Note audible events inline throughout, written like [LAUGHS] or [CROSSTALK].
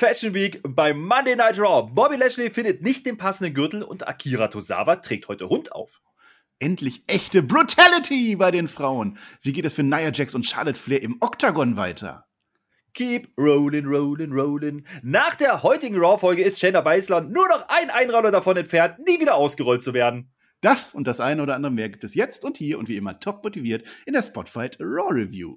Fashion Week bei Monday Night Raw. Bobby Lashley findet nicht den passenden Gürtel und Akira Tozawa trägt heute Hund auf. Endlich echte Brutality bei den Frauen. Wie geht es für Nia Jax und Charlotte Flair im Oktagon weiter? Keep rolling, rolling, rolling. Nach der heutigen Raw-Folge ist Shayna Baszler nur noch ein Einrauner davon entfernt, nie wieder ausgerollt zu werden. Das und das eine oder andere mehr gibt es jetzt und hier und wie immer top motiviert in der Spotfight Raw Review.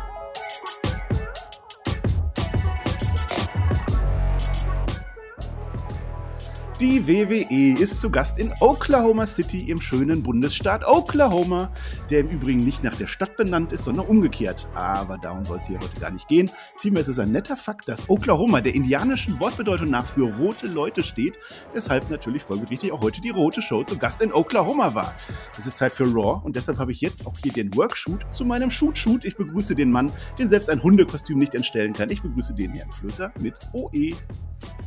Die WWE ist zu Gast in Oklahoma City im schönen Bundesstaat Oklahoma, der im Übrigen nicht nach der Stadt benannt ist, sondern umgekehrt. Aber darum soll es hier heute gar nicht gehen. Vielmehr ist es ein netter Fakt, dass Oklahoma der indianischen Wortbedeutung nach für rote Leute steht, weshalb natürlich folgerichtig auch heute die rote Show zu Gast in Oklahoma war. Es ist Zeit für Raw und deshalb habe ich jetzt auch hier den Workshoot zu meinem Shoot-Shoot. Ich begrüße den Mann, den selbst ein Hundekostüm nicht entstellen kann. Ich begrüße den Herrn Flöter mit OE.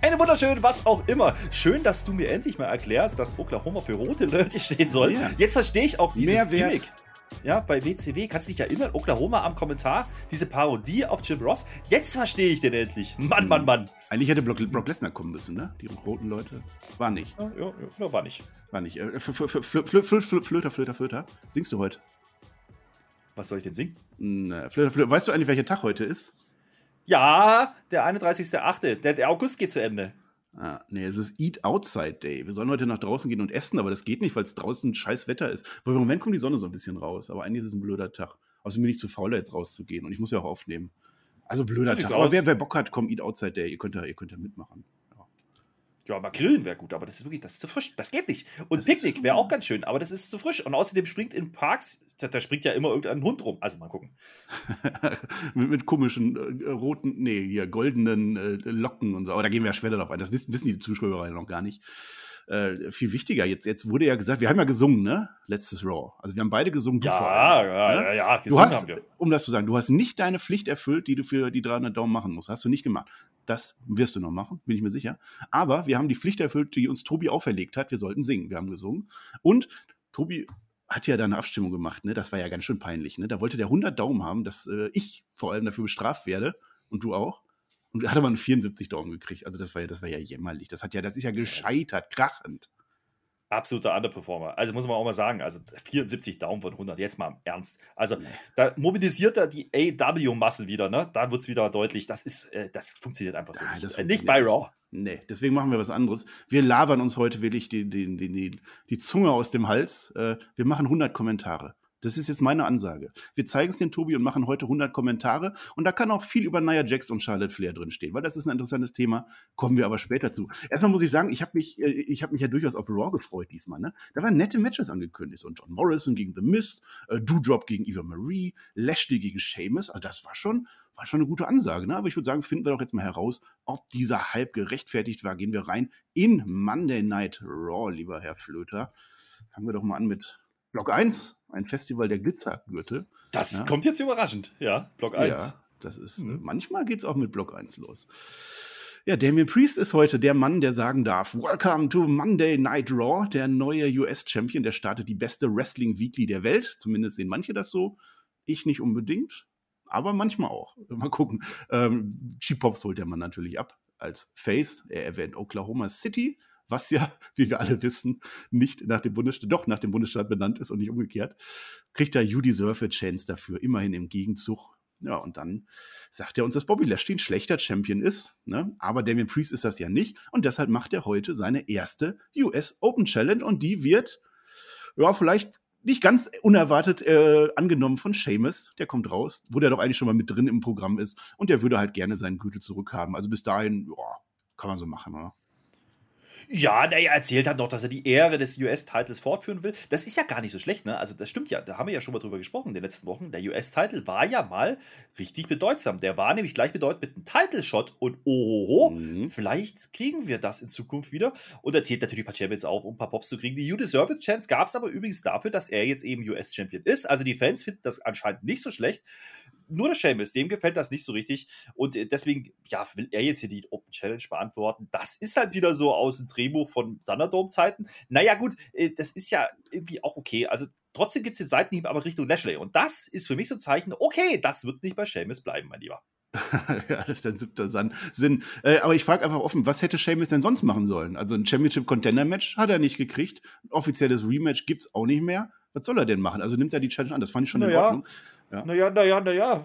Eine wunderschön, was auch immer. Schön, dass du mir endlich mal erklärst, dass Oklahoma für rote Leute stehen soll. Ja. Jetzt verstehe ich auch dieses Mehrwert. Gimmick. Ja, bei WCW, kannst du dich erinnern, Oklahoma am Kommentar, diese Parodie auf Jim Ross. Jetzt verstehe ich den endlich. Mann, Mann, Mann. Eigentlich hätte Brock, Brock Lesnar kommen müssen, ne? Die roten Leute. War nicht. Ja, ja, ja war nicht. War nicht. Äh, Flöter, Flöter, Flöter. Singst du heute? Was soll ich denn singen? Flöter, Flöter. Weißt du eigentlich, welcher Tag heute ist? Ja, der 31.8. Der, der August geht zu Ende. Ah, nee, es ist Eat Outside Day. Wir sollen heute nach draußen gehen und essen, aber das geht nicht, weil es draußen scheiß Wetter ist. Weil im Moment kommt die Sonne so ein bisschen raus, aber eigentlich ist es ein blöder Tag. Außerdem bin ich zu faul, jetzt rauszugehen und ich muss ja auch aufnehmen. Also blöder Tag. Aber wer, wer, Bock hat, kommt Eat Outside Day. Ihr könnt ja, ihr könnt ja mitmachen. Ja, mal grillen wäre gut, aber das ist wirklich, das ist zu frisch. Das geht nicht. Und das Picknick wäre auch ganz schön, aber das ist zu frisch. Und außerdem springt in Parks, da, da springt ja immer irgendein Hund rum. Also mal gucken. [LAUGHS] mit, mit, komischen äh, roten, nee, hier goldenen äh, Locken und so. Aber da gehen wir ja später drauf ein. Das wissen, wissen die Zuschauer ja noch gar nicht äh, viel wichtiger. Jetzt, jetzt wurde ja gesagt, wir haben ja gesungen, ne? Letztes Raw. Also wir haben beide gesungen. Ja, vor allem, ja, ne? ja, ja, du hast, haben wir. Um das zu sagen, du hast nicht deine Pflicht erfüllt, die du für die 300 Daumen machen musst. Hast du nicht gemacht. Das wirst du noch machen, bin ich mir sicher. Aber wir haben die Pflicht erfüllt, die uns Tobi auferlegt hat. Wir sollten singen. Wir haben gesungen. Und Tobi hat ja da eine Abstimmung gemacht, ne? Das war ja ganz schön peinlich, ne? Da wollte der 100 Daumen haben, dass äh, ich vor allem dafür bestraft werde und du auch. Und hat aber einen 74 Daumen gekriegt. Also das war ja, das war ja jämmerlich. Das hat ja, das ist ja gescheitert, krachend. Absoluter Underperformer. Also muss man auch mal sagen, also 74 Daumen von 100, jetzt mal im Ernst. Also da mobilisiert er die AW-Massen wieder, ne? Da wird es wieder deutlich, das ist, äh, das funktioniert einfach so ja, nicht. Äh, nicht bei Raw. Nee, deswegen machen wir was anderes. Wir labern uns heute wirklich die, die, die, die Zunge aus dem Hals. Äh, wir machen 100 Kommentare. Das ist jetzt meine Ansage. Wir zeigen es dem Tobi und machen heute 100 Kommentare. Und da kann auch viel über Nia Jax und Charlotte Flair drinstehen, weil das ist ein interessantes Thema. Kommen wir aber später zu. Erstmal muss ich sagen, ich habe mich, äh, hab mich ja durchaus auf Raw gefreut diesmal. Ne? Da waren nette Matches angekündigt. Und John Morrison gegen The Mist, äh, Doudrop gegen Eva Marie, Lashley gegen Sheamus. Also das war schon, war schon eine gute Ansage. Ne? Aber ich würde sagen, finden wir doch jetzt mal heraus, ob dieser Hype gerechtfertigt war. Gehen wir rein in Monday Night Raw, lieber Herr Flöter. Fangen wir doch mal an mit Block 1 ein Festival der Glitzergürtel. Das ja. kommt jetzt überraschend, ja, Block 1. Ja, das ist, mhm. manchmal geht es auch mit Block 1 los. Ja, Damien Priest ist heute der Mann, der sagen darf, Welcome to Monday Night Raw, der neue US-Champion, der startet die beste Wrestling-Weekly der Welt. Zumindest sehen manche das so. Ich nicht unbedingt, aber manchmal auch. [LAUGHS] Mal gucken. Ähm, Cheap Pops holt der Mann natürlich ab als Face. Er erwähnt Oklahoma City was ja, [LAUGHS] wie wir alle wissen, nicht nach dem Bundesstaat, doch nach dem Bundesstaat benannt ist und nicht umgekehrt, kriegt er You Deserve a Chance dafür, immerhin im Gegenzug. Ja, und dann sagt er uns, dass Bobby Lashley ein schlechter Champion ist, ne? aber Damien Priest ist das ja nicht und deshalb macht er heute seine erste US Open Challenge und die wird, ja, vielleicht nicht ganz unerwartet äh, angenommen von Seamus. Der kommt raus, wo der doch eigentlich schon mal mit drin im Programm ist und der würde halt gerne seinen Gürtel zurückhaben. Also bis dahin, ja, kann man so machen, oder? Ja, naja, er erzählt hat noch, dass er die Ehre des US-Titles fortführen will. Das ist ja gar nicht so schlecht, ne? Also, das stimmt ja. Da haben wir ja schon mal drüber gesprochen in den letzten Wochen. Der US-Title war ja mal richtig bedeutsam. Der war nämlich gleich bedeutend mit einem Title-Shot und ohoho, mhm. vielleicht kriegen wir das in Zukunft wieder. Und erzählt natürlich ein paar Champions auch, um ein paar Pops zu kriegen. Die You Deserve It Chance gab es aber übrigens dafür, dass er jetzt eben US-Champion ist. Also, die Fans finden das anscheinend nicht so schlecht nur der Seamus, dem gefällt das nicht so richtig. Und äh, deswegen, ja, will er jetzt hier die Open Challenge beantworten. Das ist halt wieder so aus dem Drehbuch von Thunderdome-Zeiten. Naja, gut, äh, das ist ja irgendwie auch okay. Also trotzdem gibt es den Seitenhieb aber Richtung Lashley. Und das ist für mich so ein Zeichen, okay, das wird nicht bei Seamus bleiben, mein Lieber. [LAUGHS] ja, das ist ein siebter Sinn. Äh, aber ich frage einfach offen, was hätte Seamus denn sonst machen sollen? Also ein Championship-Contender-Match hat er nicht gekriegt. Ein offizielles Rematch gibt es auch nicht mehr. Was soll er denn machen? Also nimmt er die Challenge an. Das fand ich schon naja, in Ordnung. Ja. Naja, naja, naja.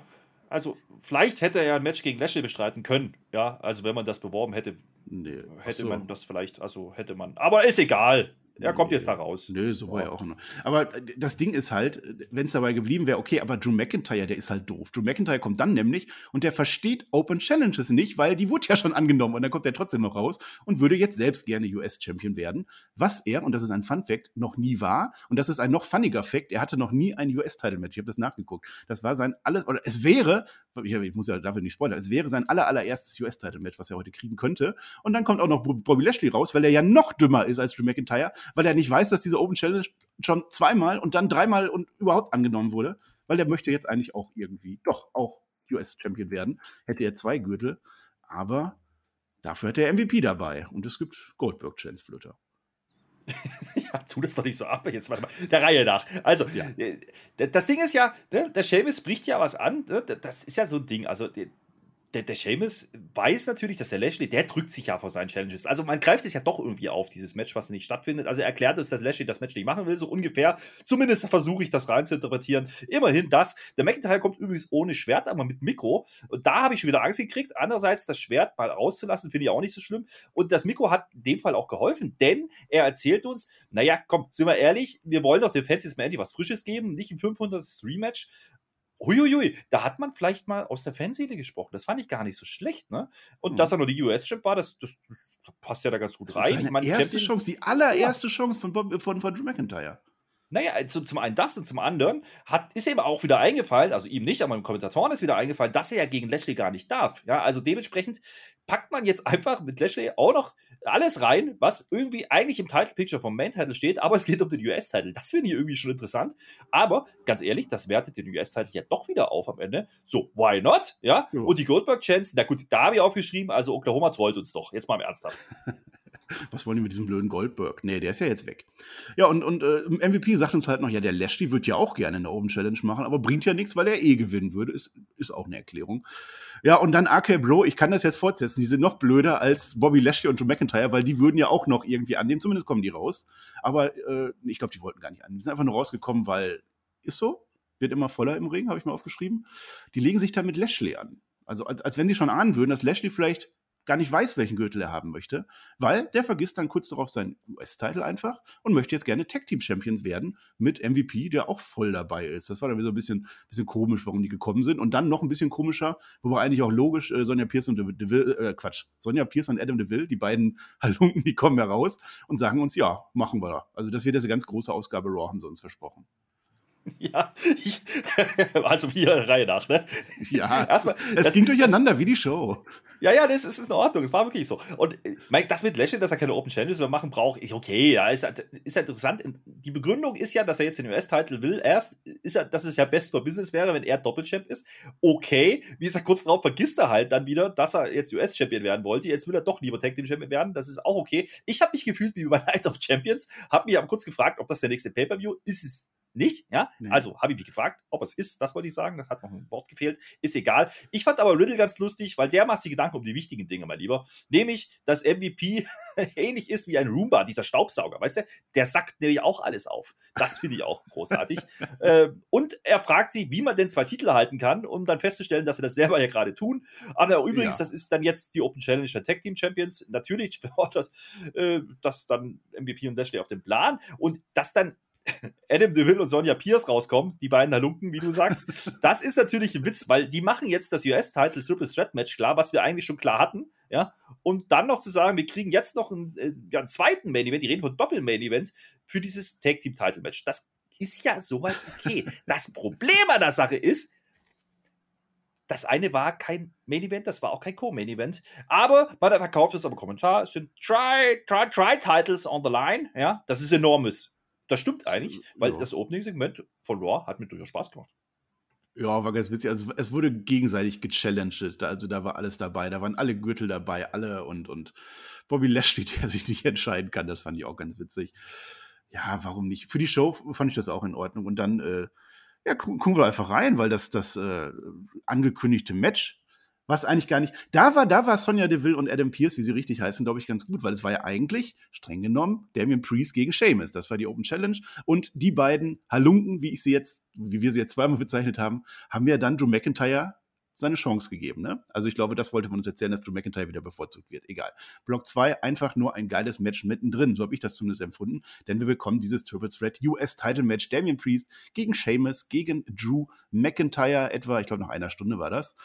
Also, vielleicht hätte er ja ein Match gegen Lashley bestreiten können. Ja, also wenn man das beworben hätte, nee, hätte so. man das vielleicht, also hätte man. Aber ist egal. Er kommt nee, jetzt da raus. Nö, so war ja auch noch. Aber das Ding ist halt, wenn es dabei geblieben wäre, okay, aber Drew McIntyre, der ist halt doof. Drew McIntyre kommt dann nämlich und der versteht Open Challenges nicht, weil die wurde ja schon angenommen und dann kommt er trotzdem noch raus und würde jetzt selbst gerne US-Champion werden. Was er, und das ist ein Fun-Fact, noch nie war. Und das ist ein noch funniger Fact, er hatte noch nie ein US-Title-Match. Ich habe das nachgeguckt. Das war sein alles, oder es wäre, ich muss ja dafür nicht spoilern, es wäre sein aller, allererstes US-Title-Match, was er heute kriegen könnte. Und dann kommt auch noch Bobby Lashley raus, weil er ja noch dümmer ist als Drew McIntyre, weil er nicht weiß, dass diese Open Challenge schon zweimal und dann dreimal und überhaupt angenommen wurde, weil der möchte jetzt eigentlich auch irgendwie doch auch US-Champion werden. Hätte er zwei Gürtel, aber dafür hat er MVP dabei und es gibt Goldberg-Chance Flutter. [LAUGHS] ja, tu das doch nicht so ab. Jetzt warte mal, der Reihe nach. Also, ja. Äh, das Ding ist ja, ne, der Seamus bricht ja was an. Ne, das ist ja so ein Ding. Also, der, der Seamus weiß natürlich, dass der Lashley, der drückt sich ja vor seinen Challenges. Also man greift es ja doch irgendwie auf, dieses Match, was nicht stattfindet. Also er erklärt uns, dass Lashley das Match nicht machen will, so ungefähr. Zumindest versuche ich das rein zu interpretieren. Immerhin das. Der McIntyre kommt übrigens ohne Schwert, aber mit Mikro. Und da habe ich schon wieder Angst gekriegt. Andererseits das Schwert mal rauszulassen, finde ich auch nicht so schlimm. Und das Mikro hat in dem Fall auch geholfen, denn er erzählt uns, naja, komm, sind wir ehrlich, wir wollen doch den Fans jetzt mal endlich was Frisches geben, nicht ein 500 Rematch. Huiuiui, da hat man vielleicht mal aus der Fanseele gesprochen. Das fand ich gar nicht so schlecht, ne? Und mhm. dass er nur die US-Chip war, das, das, passt ja da ganz gut das rein. Ist seine erste Champion Chance, die allererste ja. Chance von, Bob, von, von Drew McIntyre. Naja, zum, zum einen das und zum anderen hat, ist ihm auch wieder eingefallen, also ihm nicht, aber dem Kommentatoren ist wieder eingefallen, dass er ja gegen Lashley gar nicht darf. Ja, also dementsprechend packt man jetzt einfach mit Lashley auch noch alles rein, was irgendwie eigentlich im Title Picture vom Main Title steht, aber es geht um den US-Title. Das finde ich irgendwie schon interessant. Aber ganz ehrlich, das wertet den US-Title ja doch wieder auf am Ende. So, why not? Ja, ja. und die Goldberg-Chance, na gut, da habe ich aufgeschrieben, also Oklahoma trollt uns doch. Jetzt mal im Ernsthaft. [LAUGHS] was wollen die mit diesem blöden Goldberg? Nee, der ist ja jetzt weg. Ja, und, und äh, MVP sagt uns halt noch, ja, der Lashley wird ja auch gerne eine Open Challenge machen, aber bringt ja nichts, weil er eh gewinnen würde. Ist, ist auch eine Erklärung. Ja, und dann AK Bro, ich kann das jetzt fortsetzen, die sind noch blöder als Bobby Lashley und Drew McIntyre, weil die würden ja auch noch irgendwie annehmen, zumindest kommen die raus. Aber äh, ich glaube, die wollten gar nicht annehmen. Die sind einfach nur rausgekommen, weil, ist so, wird immer voller im Ring, habe ich mal aufgeschrieben. Die legen sich dann mit Lashley an. Also als, als wenn sie schon ahnen würden, dass Lashley vielleicht gar nicht weiß, welchen Gürtel er haben möchte, weil der vergisst dann kurz darauf seinen US-Titel einfach und möchte jetzt gerne Tag-Team-Champion werden mit MVP, der auch voll dabei ist. Das war dann wieder so ein bisschen, bisschen komisch, warum die gekommen sind. Und dann noch ein bisschen komischer, wobei eigentlich auch logisch, äh, Sonja Pierce und Deville, äh, Quatsch, Sonja Pierce und Adam Deville, die beiden [LAUGHS] Halunken, die kommen heraus und sagen uns, ja, machen wir. Also das wird jetzt eine ganz große Ausgabe Raw, haben sie uns versprochen. [LAUGHS] Ja, ich, [LAUGHS] also hier Reihe nach, ne? Ja, [LAUGHS] Erstmal, es das, ging durcheinander das, wie die Show. Ja, ja, das ist in Ordnung, es war wirklich so. Und äh, Mike, das mit Lashley, dass er keine Open Challenges mehr machen braucht, ist okay, ja, ist, ist ja interessant. Die Begründung ist ja, dass er jetzt den US-Titel will. Erst ist ja, dass es ja best for Business wäre, wenn er Doppelchamp ist. Okay, wie gesagt, kurz darauf vergisst er halt dann wieder, dass er jetzt US-Champion werden wollte. Jetzt will er doch lieber Tag Team Champion werden. Das ist auch okay. Ich habe mich gefühlt wie bei Night of Champions, habe mich aber kurz gefragt, ob das der nächste Pay-Per-View ist. Es nicht, ja. Nee. Also habe ich mich gefragt, ob es ist, das wollte ich sagen, das hat noch ein Wort gefehlt, ist egal. Ich fand aber Riddle ganz lustig, weil der macht sich Gedanken um die wichtigen Dinge, mein Lieber. Nämlich, dass MVP [LAUGHS] ähnlich ist wie ein Roomba, dieser Staubsauger, weißt du? Der sackt nämlich auch alles auf. Das finde ich auch großartig. [LAUGHS] äh, und er fragt sich, wie man denn zwei Titel halten kann, um dann festzustellen, dass sie das selber ja gerade tun. Aber übrigens, ja. das ist dann jetzt die Open Challenge der Tag Team Champions. Natürlich [LAUGHS] fordert äh, das dann MVP und Lashley auf den Plan und das dann Adam DeVille und Sonja Pierce rauskommen, die beiden Halunken, wie du sagst. [LAUGHS] Das ist natürlich ein Witz, weil die machen jetzt das US-Title Triple Threat Match klar, was wir eigentlich schon klar hatten, ja. Und dann noch zu sagen, wir kriegen jetzt noch einen, äh, ja, einen zweiten Main Event, die reden von Doppel-Main Event für dieses Tag Team Title Match. Das ist ja soweit okay. das Problem an der Sache ist, das eine war kein Main Event, das war auch kein Co-Main Event. Aber bei der verkauft es aber Kommentar, es sind try, try, try Titles on the line. Ja, das ist enormes. Das stimmt eigentlich, weil ja. das Opening-Segment von Raw hat mir durchaus Spaß gemacht. Ja, war ganz witzig. Also, es wurde gegenseitig gechallenged. Also, da war alles dabei. Da waren alle Gürtel dabei, alle und, und Bobby Lashley, [LAUGHS] der sich nicht entscheiden kann. Das fand ich auch ganz witzig. Ja, warum nicht? Für die Show fand ich das auch in Ordnung. Und dann, äh, ja, gucken wir einfach rein, weil das, das äh, angekündigte Match, was eigentlich gar nicht, da war, da war Sonja Deville und Adam Pierce, wie sie richtig heißen, glaube ich, ganz gut, weil es war ja eigentlich, streng genommen, Damien Priest gegen Sheamus. Das war die Open Challenge. Und die beiden Halunken, wie ich sie jetzt, wie wir sie jetzt zweimal bezeichnet haben, haben ja dann Drew McIntyre seine Chance gegeben. Ne? Also ich glaube, das wollte man uns erzählen, dass Drew McIntyre wieder bevorzugt wird. Egal. Block 2, einfach nur ein geiles Match mittendrin. So habe ich das zumindest empfunden. Denn wir bekommen dieses Triple Threat US Title Match. Damien Priest gegen Sheamus, gegen Drew McIntyre. Etwa, ich glaube, nach einer Stunde war das.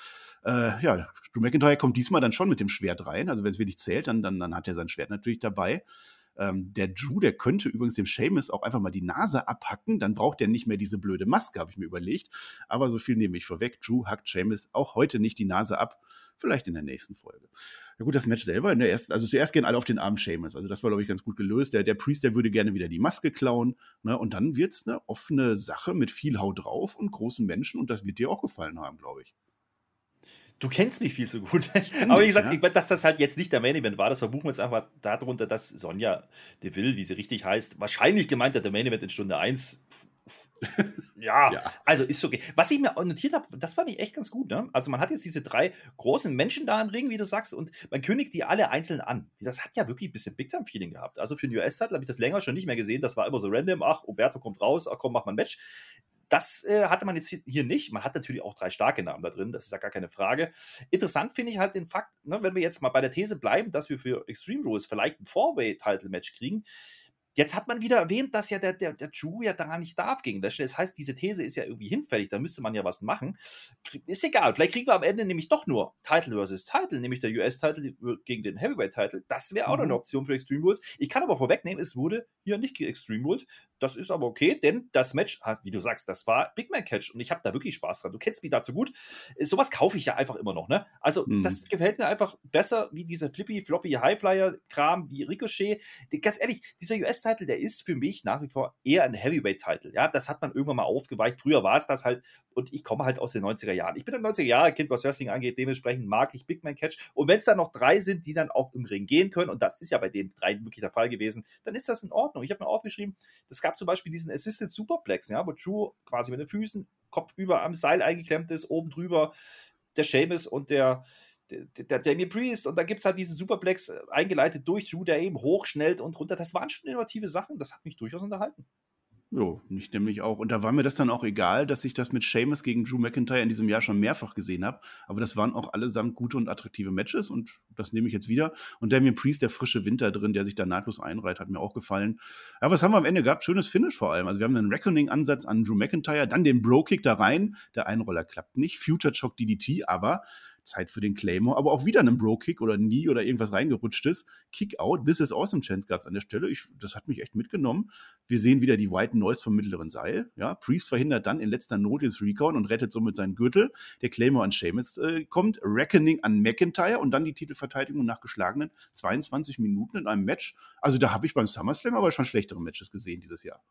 Äh, ja, Drew McIntyre kommt diesmal dann schon mit dem Schwert rein. Also wenn es wirklich zählt, dann, dann, dann hat er sein Schwert natürlich dabei. Ähm, der Drew, der könnte übrigens dem Seamus auch einfach mal die Nase abhacken, dann braucht er nicht mehr diese blöde Maske, habe ich mir überlegt. Aber so viel nehme ich vorweg. Drew hackt Seamus auch heute nicht die Nase ab. Vielleicht in der nächsten Folge. Ja gut, das Match selber, in der ersten, also zuerst gehen alle auf den armen Seamus. Also das war, glaube ich, ganz gut gelöst. Der, der Priest, der würde gerne wieder die Maske klauen. Ne? Und dann wird es eine offene Sache mit viel Haut drauf und großen Menschen. Und das wird dir auch gefallen haben, glaube ich. Du kennst mich viel zu gut. [LAUGHS] Aber wie gesagt, ja. dass das halt jetzt nicht der Main Event war, das verbuchen wir jetzt einfach darunter, dass Sonja Deville, wie sie richtig heißt, wahrscheinlich gemeint hat, der Main Event in Stunde 1. [LAUGHS] ja, ja, also ist okay. Was ich mir notiert habe, das fand ich echt ganz gut. Ne? Also man hat jetzt diese drei großen Menschen da im Ring, wie du sagst, und man kündigt die alle einzeln an. Das hat ja wirklich ein bisschen Big-Time-Feeling gehabt. Also für den US-Title habe ich das länger schon nicht mehr gesehen. Das war immer so random. Ach, Roberto kommt raus, ach komm, mach mal ein Match. Das äh, hatte man jetzt hier nicht. Man hat natürlich auch drei starke Namen da drin, das ist ja gar keine Frage. Interessant finde ich halt den Fakt, ne, wenn wir jetzt mal bei der These bleiben, dass wir für Extreme Rules vielleicht ein Four-Way-Title-Match kriegen, Jetzt hat man wieder erwähnt, dass ja der, der, der Drew ja da nicht darf gegen Lashley. Das heißt, diese These ist ja irgendwie hinfällig, da müsste man ja was machen. Ist egal, vielleicht kriegen wir am Ende nämlich doch nur Title versus Title, nämlich der US-Title gegen den Heavyweight-Title. Das wäre auch mhm. eine Option für Extreme Rules. Ich kann aber vorwegnehmen, es wurde hier nicht Extreme Rules. Das ist aber okay, denn das Match, wie du sagst, das war Big Man Catch und ich habe da wirklich Spaß dran. Du kennst mich dazu gut. Sowas kaufe ich ja einfach immer noch, ne? Also, mhm. das gefällt mir einfach besser wie dieser Flippy, Floppy, Highflyer-Kram, wie Ricochet. Ganz ehrlich, dieser US-Title, der ist für mich nach wie vor eher ein Heavyweight-Title. Ja, das hat man irgendwann mal aufgeweicht. Früher war es das halt und ich komme halt aus den 90er Jahren. Ich bin ein 90er Jahre Kind, was Wrestling angeht. Dementsprechend mag ich Big Man Catch. Und wenn es dann noch drei sind, die dann auch im Ring gehen können, und das ist ja bei den drei wirklich der Fall gewesen, dann ist das in Ordnung. Ich habe mir aufgeschrieben, es gab zum Beispiel diesen Assisted Superplex, ja, wo Drew quasi mit den Füßen kopfüber am Seil eingeklemmt ist, oben drüber der Seamus und der, der, Damien Priest und da gibt es halt diesen Superplex äh, eingeleitet durch Drew, der eben hochschnellt und runter. Das waren schon innovative Sachen, das hat mich durchaus unterhalten. Jo, mich nämlich auch. Und da war mir das dann auch egal, dass ich das mit Seamus gegen Drew McIntyre in diesem Jahr schon mehrfach gesehen habe. Aber das waren auch allesamt gute und attraktive Matches und das nehme ich jetzt wieder. Und Damien Priest, der frische Winter drin, der sich da nahtlos einreiht, hat mir auch gefallen. Ja, was haben wir am Ende gehabt? Schönes Finish vor allem. Also wir haben einen Reckoning-Ansatz an Drew McIntyre, dann den Bro-Kick da rein. Der Einroller klappt nicht. Future Chock DDT, aber Zeit für den Claymore, aber auch wieder einen Bro-Kick oder nie oder irgendwas reingerutschtes. Kick-Out, This is Awesome Chance gab es an der Stelle. Ich, das hat mich echt mitgenommen. Wir sehen wieder die White Noise vom mittleren Seil. Ja, Priest verhindert dann in letzter Not das Recount und rettet somit seinen Gürtel. Der Claymore an Sheamus äh, kommt, Reckoning an McIntyre und dann die Titelverteidigung nach geschlagenen 22 Minuten in einem Match. Also da habe ich beim SummerSlam aber schon schlechtere Matches gesehen dieses Jahr.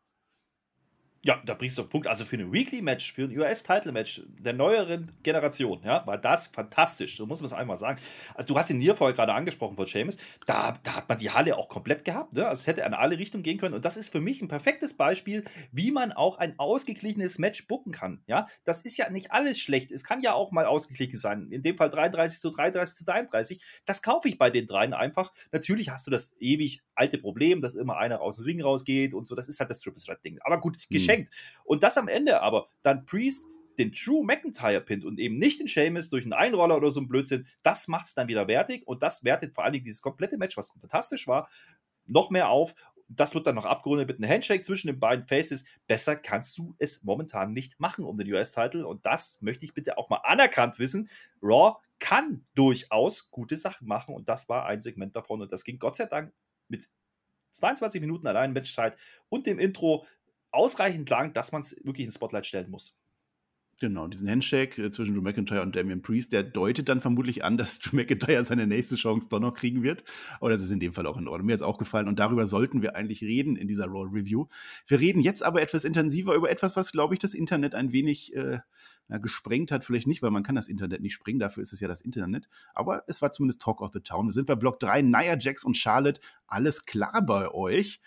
Ja, da bringst du einen Punkt. Also für ein Weekly-Match, für ein US-Title-Match der neueren Generation, ja, war das fantastisch. So muss man es einmal sagen. Also du hast den Nierfall gerade angesprochen von Seamus. Da, da hat man die Halle auch komplett gehabt. Ne? Also es hätte in alle Richtungen gehen können. Und das ist für mich ein perfektes Beispiel, wie man auch ein ausgeglichenes Match booken kann. Ja, das ist ja nicht alles schlecht. Es kann ja auch mal ausgeglichen sein. In dem Fall 33 zu 33 zu 33. Das kaufe ich bei den dreien einfach. Natürlich hast du das ewig alte Problem, dass immer einer aus dem Ring rausgeht und so. Das ist halt das Triple Threat Ding. Aber gut, geschenkt. Mhm geschenkt. Und das am Ende aber dann Priest den True McIntyre pinnt und eben nicht den Seamus durch einen Einroller oder so ein Blödsinn, das macht es dann wieder wertig und das wertet vor allen Dingen dieses komplette Match, was fantastisch war, noch mehr auf. Das wird dann noch abgerundet mit einem Handshake zwischen den beiden Faces. Besser kannst du es momentan nicht machen um den US-Title. Und das möchte ich bitte auch mal anerkannt wissen. Raw kann durchaus gute Sachen machen. Und das war ein Segment davon. Und das ging Gott sei Dank mit 22 Minuten allein Matchzeit und dem Intro ausreichend lang, dass man es wirklich ins Spotlight stellen muss. Genau, diesen Handshake äh, zwischen Drew McIntyre und Damian Priest, der deutet dann vermutlich an, dass [LAUGHS] Drew McIntyre seine nächste Chance doch noch kriegen wird. Aber das ist in dem Fall auch in Ordnung. Mir hat es auch gefallen und darüber sollten wir eigentlich reden in dieser Raw Review. Wir reden jetzt aber etwas intensiver über etwas, was, glaube ich, das Internet ein wenig äh, na, gesprengt hat. Vielleicht nicht, weil man kann das Internet nicht sprengen, dafür ist es ja das Internet. Aber es war zumindest Talk of the Town. Wir sind bei Block 3, Nia Jax und Charlotte. Alles klar bei euch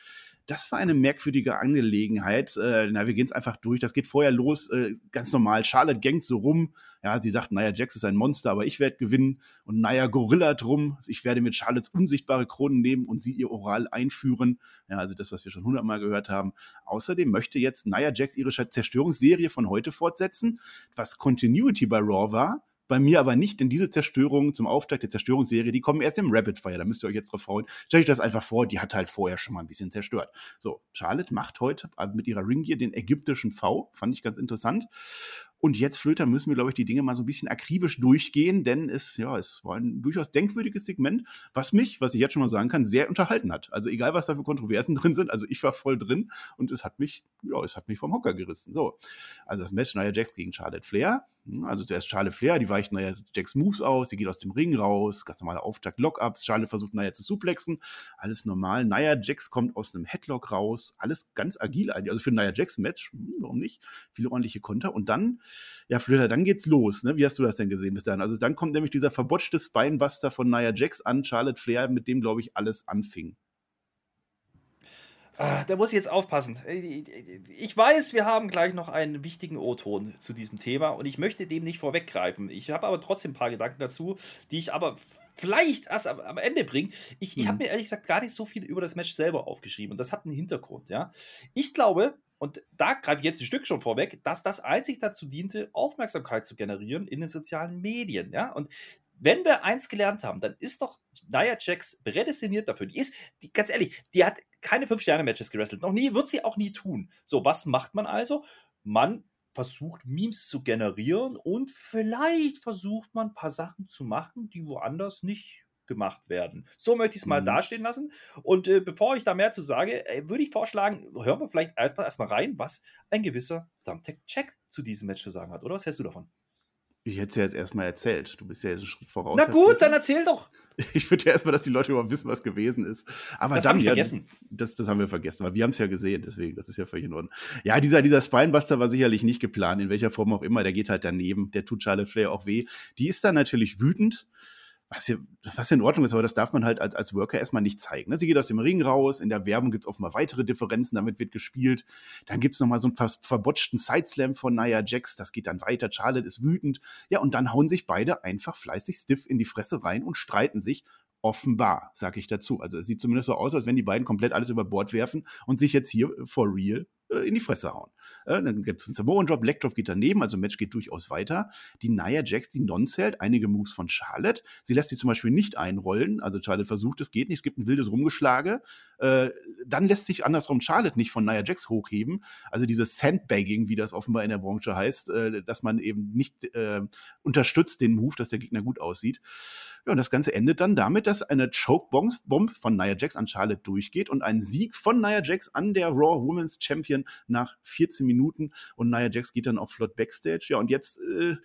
das war eine merkwürdige Angelegenheit. Äh, na, wir gehen es einfach durch. Das geht vorher los, äh, ganz normal. Charlotte gängt so rum. Ja, sie sagt, naja, Jax ist ein Monster, aber ich werde gewinnen. Und naja, Gorilla drum. Ich werde mit Charlottes unsichtbare Kronen nehmen und sie ihr Oral einführen. Ja, also das, was wir schon hundertmal gehört haben. Außerdem möchte jetzt Nia Jax ihre Zerstörungsserie von heute fortsetzen, was Continuity bei Raw war. Bei mir aber nicht, denn diese Zerstörung zum Auftakt der Zerstörungsserie, die kommen erst im Rapid Fire. Da müsst ihr euch jetzt drauf freuen. Stellt euch das einfach vor, die hat halt vorher schon mal ein bisschen zerstört. So, Charlotte macht heute mit ihrer Ringgear den ägyptischen V. Fand ich ganz interessant. Und jetzt, Flöter, müssen wir, glaube ich, die Dinge mal so ein bisschen akribisch durchgehen, denn es, ja, es war ein durchaus denkwürdiges Segment, was mich, was ich jetzt schon mal sagen kann, sehr unterhalten hat. Also egal, was da für Kontroversen [LAUGHS] drin sind, also ich war voll drin und es hat mich, ja, es hat mich vom Hocker gerissen. So, also das Match Nia Jax gegen Charlotte Flair. Hm, also zuerst Charlotte Flair, die weicht Nia Jax Moves aus, sie geht aus dem Ring raus, ganz normaler Auftakt, Lockups, Charlotte versucht Nia zu suplexen, alles normal. Nia Jax kommt aus einem Headlock raus, alles ganz agil eigentlich. Also für Nia Jax Match, hm, warum nicht? Viele ordentliche Konter und dann ja, Flöter, dann geht's los. Ne? Wie hast du das denn gesehen bis dahin? Also dann kommt nämlich dieser verbotschte Spinebuster von Nia Jax an, Charlotte Flair, mit dem, glaube ich, alles anfing. Ah, da muss ich jetzt aufpassen. Ich weiß, wir haben gleich noch einen wichtigen O-Ton zu diesem Thema und ich möchte dem nicht vorweggreifen. Ich habe aber trotzdem ein paar Gedanken dazu, die ich aber vielleicht erst am, Ende bringe. Ich, ich habe mhm. mir ehrlich gesagt gar nicht so viel über das Match selber aufgeschrieben und das hat einen Hintergrund. Ja? Ich glaube, und da greife ich jetzt ein Stück schon vorweg, dass das einzig dazu diente, Aufmerksamkeit zu generieren in den sozialen Medien. Ja? Und wenn wir eins gelernt haben, dann ist doch Nia Jax prädestiniert dafür. Die ist, die, ganz ehrlich, die hat keine Fünf-Sterne-Matches gerestelt. Noch nie, wird sie auch nie tun. So, was macht man also? Man versucht, Memes zu generieren und vielleicht versucht man ein paar Sachen zu machen, die woanders nicht gemacht werden. So möchte ich es mal mhm. dastehen lassen. Und äh, bevor ich da mehr zu sage, äh, würde ich vorschlagen, hören wir vielleicht erstmal rein, was ein gewisser Thumbtack-Check zu diesem Match zu sagen hat. Oder was hältst du davon? Ich hätte es ja jetzt erstmal erzählt. Du bist ja jetzt einen Schritt voraus. Na gut, dann erzähl doch. [LAUGHS] Ich würde ja erstmal, dass die Leute überhaupt wissen, was gewesen ist. Aber das haben wir vergessen. Das, das haben wir vergessen, weil wir haben es ja gesehen, deswegen, das ist ja völlig in Ordnung. Ja, dieser, dieser Spinebuster war sicherlich nicht geplant, in welcher Form auch immer. Der geht halt daneben, der tut Charlotte Flair auch weh. Die ist dann natürlich wütend was ja, was ja in Ordnung ist, aber das darf man halt als, als Worker erstmal nicht zeigen. Ne? Sie geht aus dem Ring raus, in der Werbung gibt's offenbar weitere Differenzen, damit wird gespielt. Dann gibt's noch mal so einen fast verbotschten Sideslam von Nia Jax, das geht dann weiter, Charlotte ist wütend. Ja, und dann hauen sich beide einfach fleißig stiff in die Fresse rein und streiten sich. Offenbar, sag ich dazu. Also es sieht zumindest so aus, als wenn die beiden komplett alles über Bord werfen und sich jetzt hier for real äh, in die Fresse hauen. Äh, dann gibt es einen Samoan Drop, Leg Drop geht daneben, also Match geht durchaus weiter. Die Nia Jax, die non-zählt, einige Moves von Charlotte. Sie lässt sie zum Beispiel nicht einrollen, also Charlotte versucht, es geht nicht, es gibt ein wildes Rumgeschlage. Äh, dann lässt sich andersrum Charlotte nicht von Nia Jax hochheben. Also dieses Sandbagging, wie das offenbar in der Branche heißt, dass man eben nicht unterstützt den Move, dass der Gegner gut aussieht. Ja, und das Ganze endet dann damit, dass eine Choke-Bomb von Nia Jax an Charlotte durchgeht und ein Sieg von Nia Jax an der Raw Women's Champion nach 14 Minuten und Nia Jax geht dann auch flott Backstage. Ja, und jetzt, äh,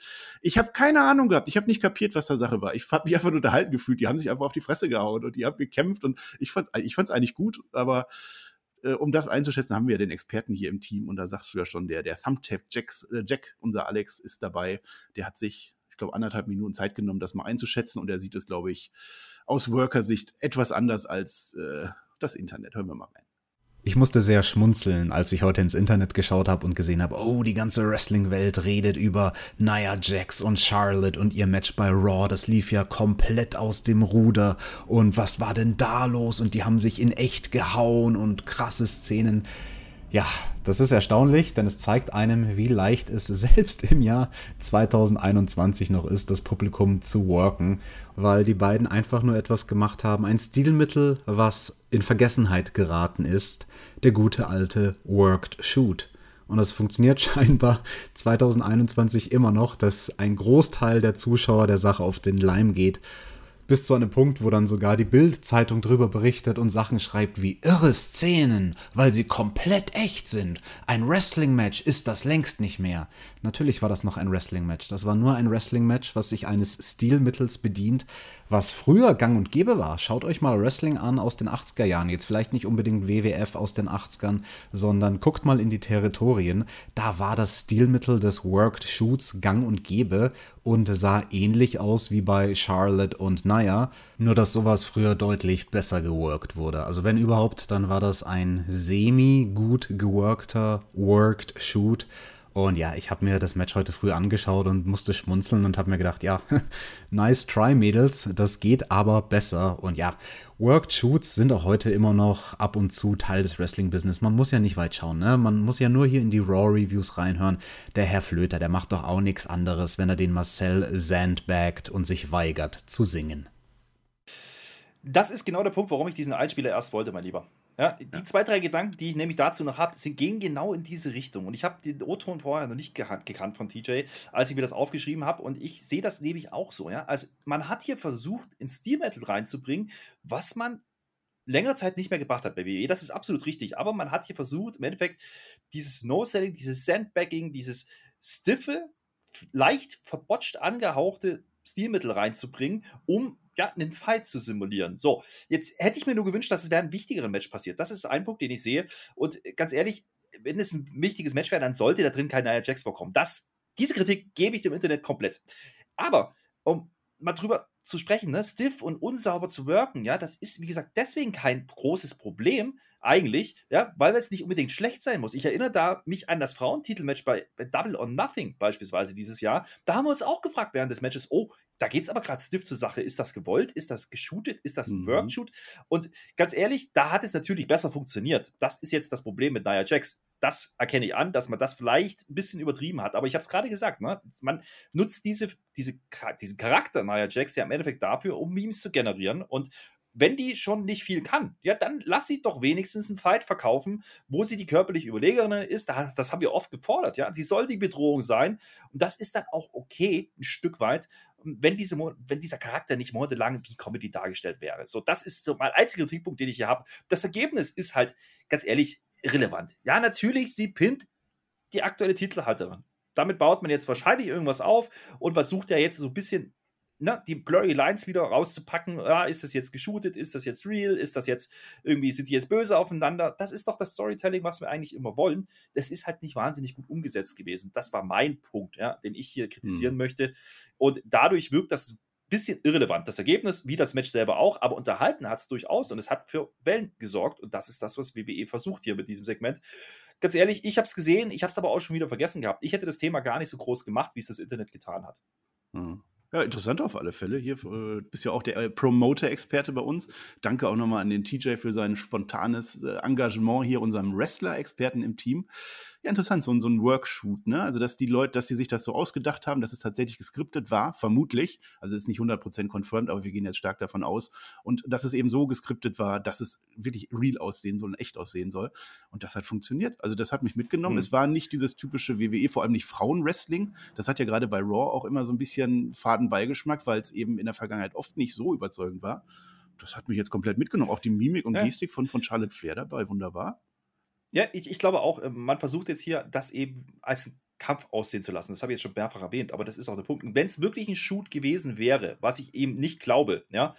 ich habe keine Ahnung gehabt. Ich habe nicht kapiert, was da Sache war. Ich habe mich einfach nur unterhalten gefühlt. Die haben sich einfach auf die Fresse gehauen und die haben gekämpft und ich fand es ich fand's eigentlich gut, aber äh, um das einzuschätzen, haben wir ja den Experten hier im Team und da sagst du ja schon, der, der Thumbtap Jacks, äh, Jack, unser Alex, ist dabei. Der hat sich ich glaube, anderthalb Minuten Zeit genommen, das mal einzuschätzen. Und er sieht es, glaube ich, aus Worker-Sicht etwas anders als äh, das Internet. Hören wir mal rein. Ich musste sehr schmunzeln, als ich heute ins Internet geschaut habe und gesehen habe, oh, die ganze Wrestling-Welt redet über Nia Jax und Charlotte und ihr Match bei Raw. Das lief ja komplett aus dem Ruder. Und was war denn da los? Und die haben sich in echt gehauen und krasse Szenen. Ja, das ist erstaunlich, denn es zeigt einem, wie leicht es selbst im Jahr 2021 noch ist, das Publikum zu worken, weil die beiden einfach nur etwas gemacht haben, ein Stilmittel, was in Vergessenheit geraten ist, der gute alte Worked Shoot. Und es funktioniert [LAUGHS] scheinbar 2021 immer noch, dass ein Großteil der Zuschauer der Sache auf den Leim geht bis zu einem Punkt, wo dann sogar die Bild-Zeitung drüber berichtet und Sachen schreibt wie irre Szenen, weil sie komplett echt sind. Ein Wrestling-Match ist das längst nicht mehr. Natürlich war das noch ein Wrestling-Match. Das war nur ein Wrestling-Match, was sich eines Stilmittels bedient, was früher gang und gäbe war. Schaut euch mal Wrestling an aus den 80er Jahren. Jetzt vielleicht nicht unbedingt WWF aus den 80ern, sondern guckt mal in die Territorien. Da war das Stilmittel des Worked Shoots gang und gäbe und sah ähnlich aus wie bei Charlotte und Nia, nur dass sowas früher deutlich besser geworkt wurde. Also wenn überhaupt, dann war das ein semi gut geworkter Worked Shoot und ja, ich habe mir das Match heute früh angeschaut und musste schmunzeln und habe mir gedacht, ja, [LAUGHS] nice try, Mädels, das geht aber besser. Und ja, Worked Shoots sind auch heute immer noch ab und zu Teil des Wrestling-Business. Man muss ja nicht weit schauen, ne? Man muss ja nur hier in die Raw-Reviews reinhören. Der Herr Flöter, der macht doch auch nichts anderes, wenn er den Marcel sandbaggt und sich weigert zu singen. Das ist genau der Punkt, warum ich diesen Einspieler erst wollte, mein Lieber. Ja, die ja. zwei, drei Gedanken, die ich nämlich dazu noch habe, gehen genau in diese Richtung. Und ich habe den O-Ton vorher noch nicht gekannt von TJ, als ich mir das aufgeschrieben habe. Und ich sehe das nämlich auch so. Ja? Also man hat hier versucht, ins Steel Metal reinzubringen, was man längere Zeit nicht mehr gebracht hat bei WWE. Das ist absolut richtig. Aber man hat hier versucht, im Endeffekt dieses No-Selling, dieses Sandbagging, dieses stiffe, leicht verbotscht angehauchte Stilmittel reinzubringen, um ja, einen Fight zu simulieren. So, jetzt hätte ich mir nur gewünscht, dass es wäre ein wichtigerer Match passiert. Das ist ein Punkt, den ich sehe. Und ganz ehrlich, wenn es ein wichtiges Match wäre, dann sollte da drin kein Nia Jax vorkommen. Das, diese Kritik gebe ich dem Internet komplett. Aber, um mal drüber zu sprechen, ne, stiff und unsauber zu worken, ja, das ist, wie gesagt, deswegen kein großes Problem, eigentlich, ja, weil es nicht unbedingt schlecht sein muss. Ich erinnere da mich an das Frauentitelmatch bei, Double or Nothing beispielsweise dieses Jahr. Da haben wir uns auch gefragt während des Matches, oh, da geht es aber gerade stiff zur Sache. Ist das gewollt? Ist das geshootet? Ist das ein mhm. Workshoot? Und ganz ehrlich, da hat es natürlich besser funktioniert. Das ist jetzt das Problem mit Nia Jax. Das erkenne ich an, dass man das vielleicht ein bisschen übertrieben hat. Aber ich habe es gerade gesagt, ne? man nutzt diese, diese, diesen Charakter Nia Jax ja im Endeffekt dafür, um Memes zu generieren. Und wenn die schon nicht viel kann, ja, dann lass sie doch wenigstens einen Fight verkaufen, wo sie die körperliche Überlegerin ist. Das, das haben wir oft gefordert, ja. Sie soll die Bedrohung sein. Und das ist dann auch okay, ein Stück weit, wenn, diese, wenn dieser Charakter nicht monatelang wie Comedy dargestellt wäre. So, das ist so mein einziger Trickpunkt, den ich hier habe. Das Ergebnis ist halt, ganz ehrlich, irrelevant. Ja, natürlich, sie pinnt die aktuelle Titelhalterin. Damit baut man jetzt wahrscheinlich irgendwas auf und versucht ja jetzt so ein bisschen ne, die Blurry Lines wieder rauszupacken. Ja, ist das jetzt geshootet? Ist das jetzt real? Ist das jetzt irgendwie, sind die jetzt böse aufeinander? Das ist doch das Storytelling, was wir eigentlich immer wollen. Das ist halt nicht wahnsinnig gut umgesetzt gewesen. Das war mein Punkt, ja, den ich hier kritisieren hm. möchte. Und dadurch wirkt das ein bisschen irrelevant. Das Ergebnis, wie das Match selber auch, aber unterhalten hat es durchaus und es hat für Wellen gesorgt. Und das ist das, was WWE versucht hier mit diesem Segment. Ganz ehrlich, ich habe es gesehen, ich habe es aber auch schon wieder vergessen gehabt. Ich hätte das Thema gar nicht so groß gemacht, wie es das Internet getan hat. Mhm. Ja, interessant auf alle Fälle. Hier äh, bist ja auch der äh, Promoter-Experte bei uns. Danke auch nochmal an den TJ für sein spontanes äh, Engagement hier, unserem Wrestler-Experten im Team ja, interessant, so, so ein Workshoot, ne? Also, dass die Leute, dass die sich das so ausgedacht haben, dass es tatsächlich geskriptet war, vermutlich. Also, es ist nicht 100% confirmed, aber wir gehen jetzt stark davon aus. Und dass es eben so geskriptet war, dass es wirklich real aussehen soll und echt aussehen soll. Und das hat funktioniert. Also, das hat mich mitgenommen. Mhm. Es war nicht dieses typische WWE, vor allem nicht Frauenwrestling. Das hat ja gerade bei Raw auch immer so ein bisschen Fadenbeigeschmack, weil es eben in der Vergangenheit oft nicht so überzeugend war. Das hat mich jetzt komplett mitgenommen. Auch die Mimik und ja. Gestik von, von Charlotte Flair dabei, wunderbar. Ja, ich, ich glaube auch, äh, man versucht jetzt hier, das eben als Kampf aussehen zu lassen. Das habe ich jetzt schon mehrfach erwähnt, aber das ist auch der Punkt. Wenn es wirklich ein Shoot gewesen wäre, was ich eben nicht glaube, ja,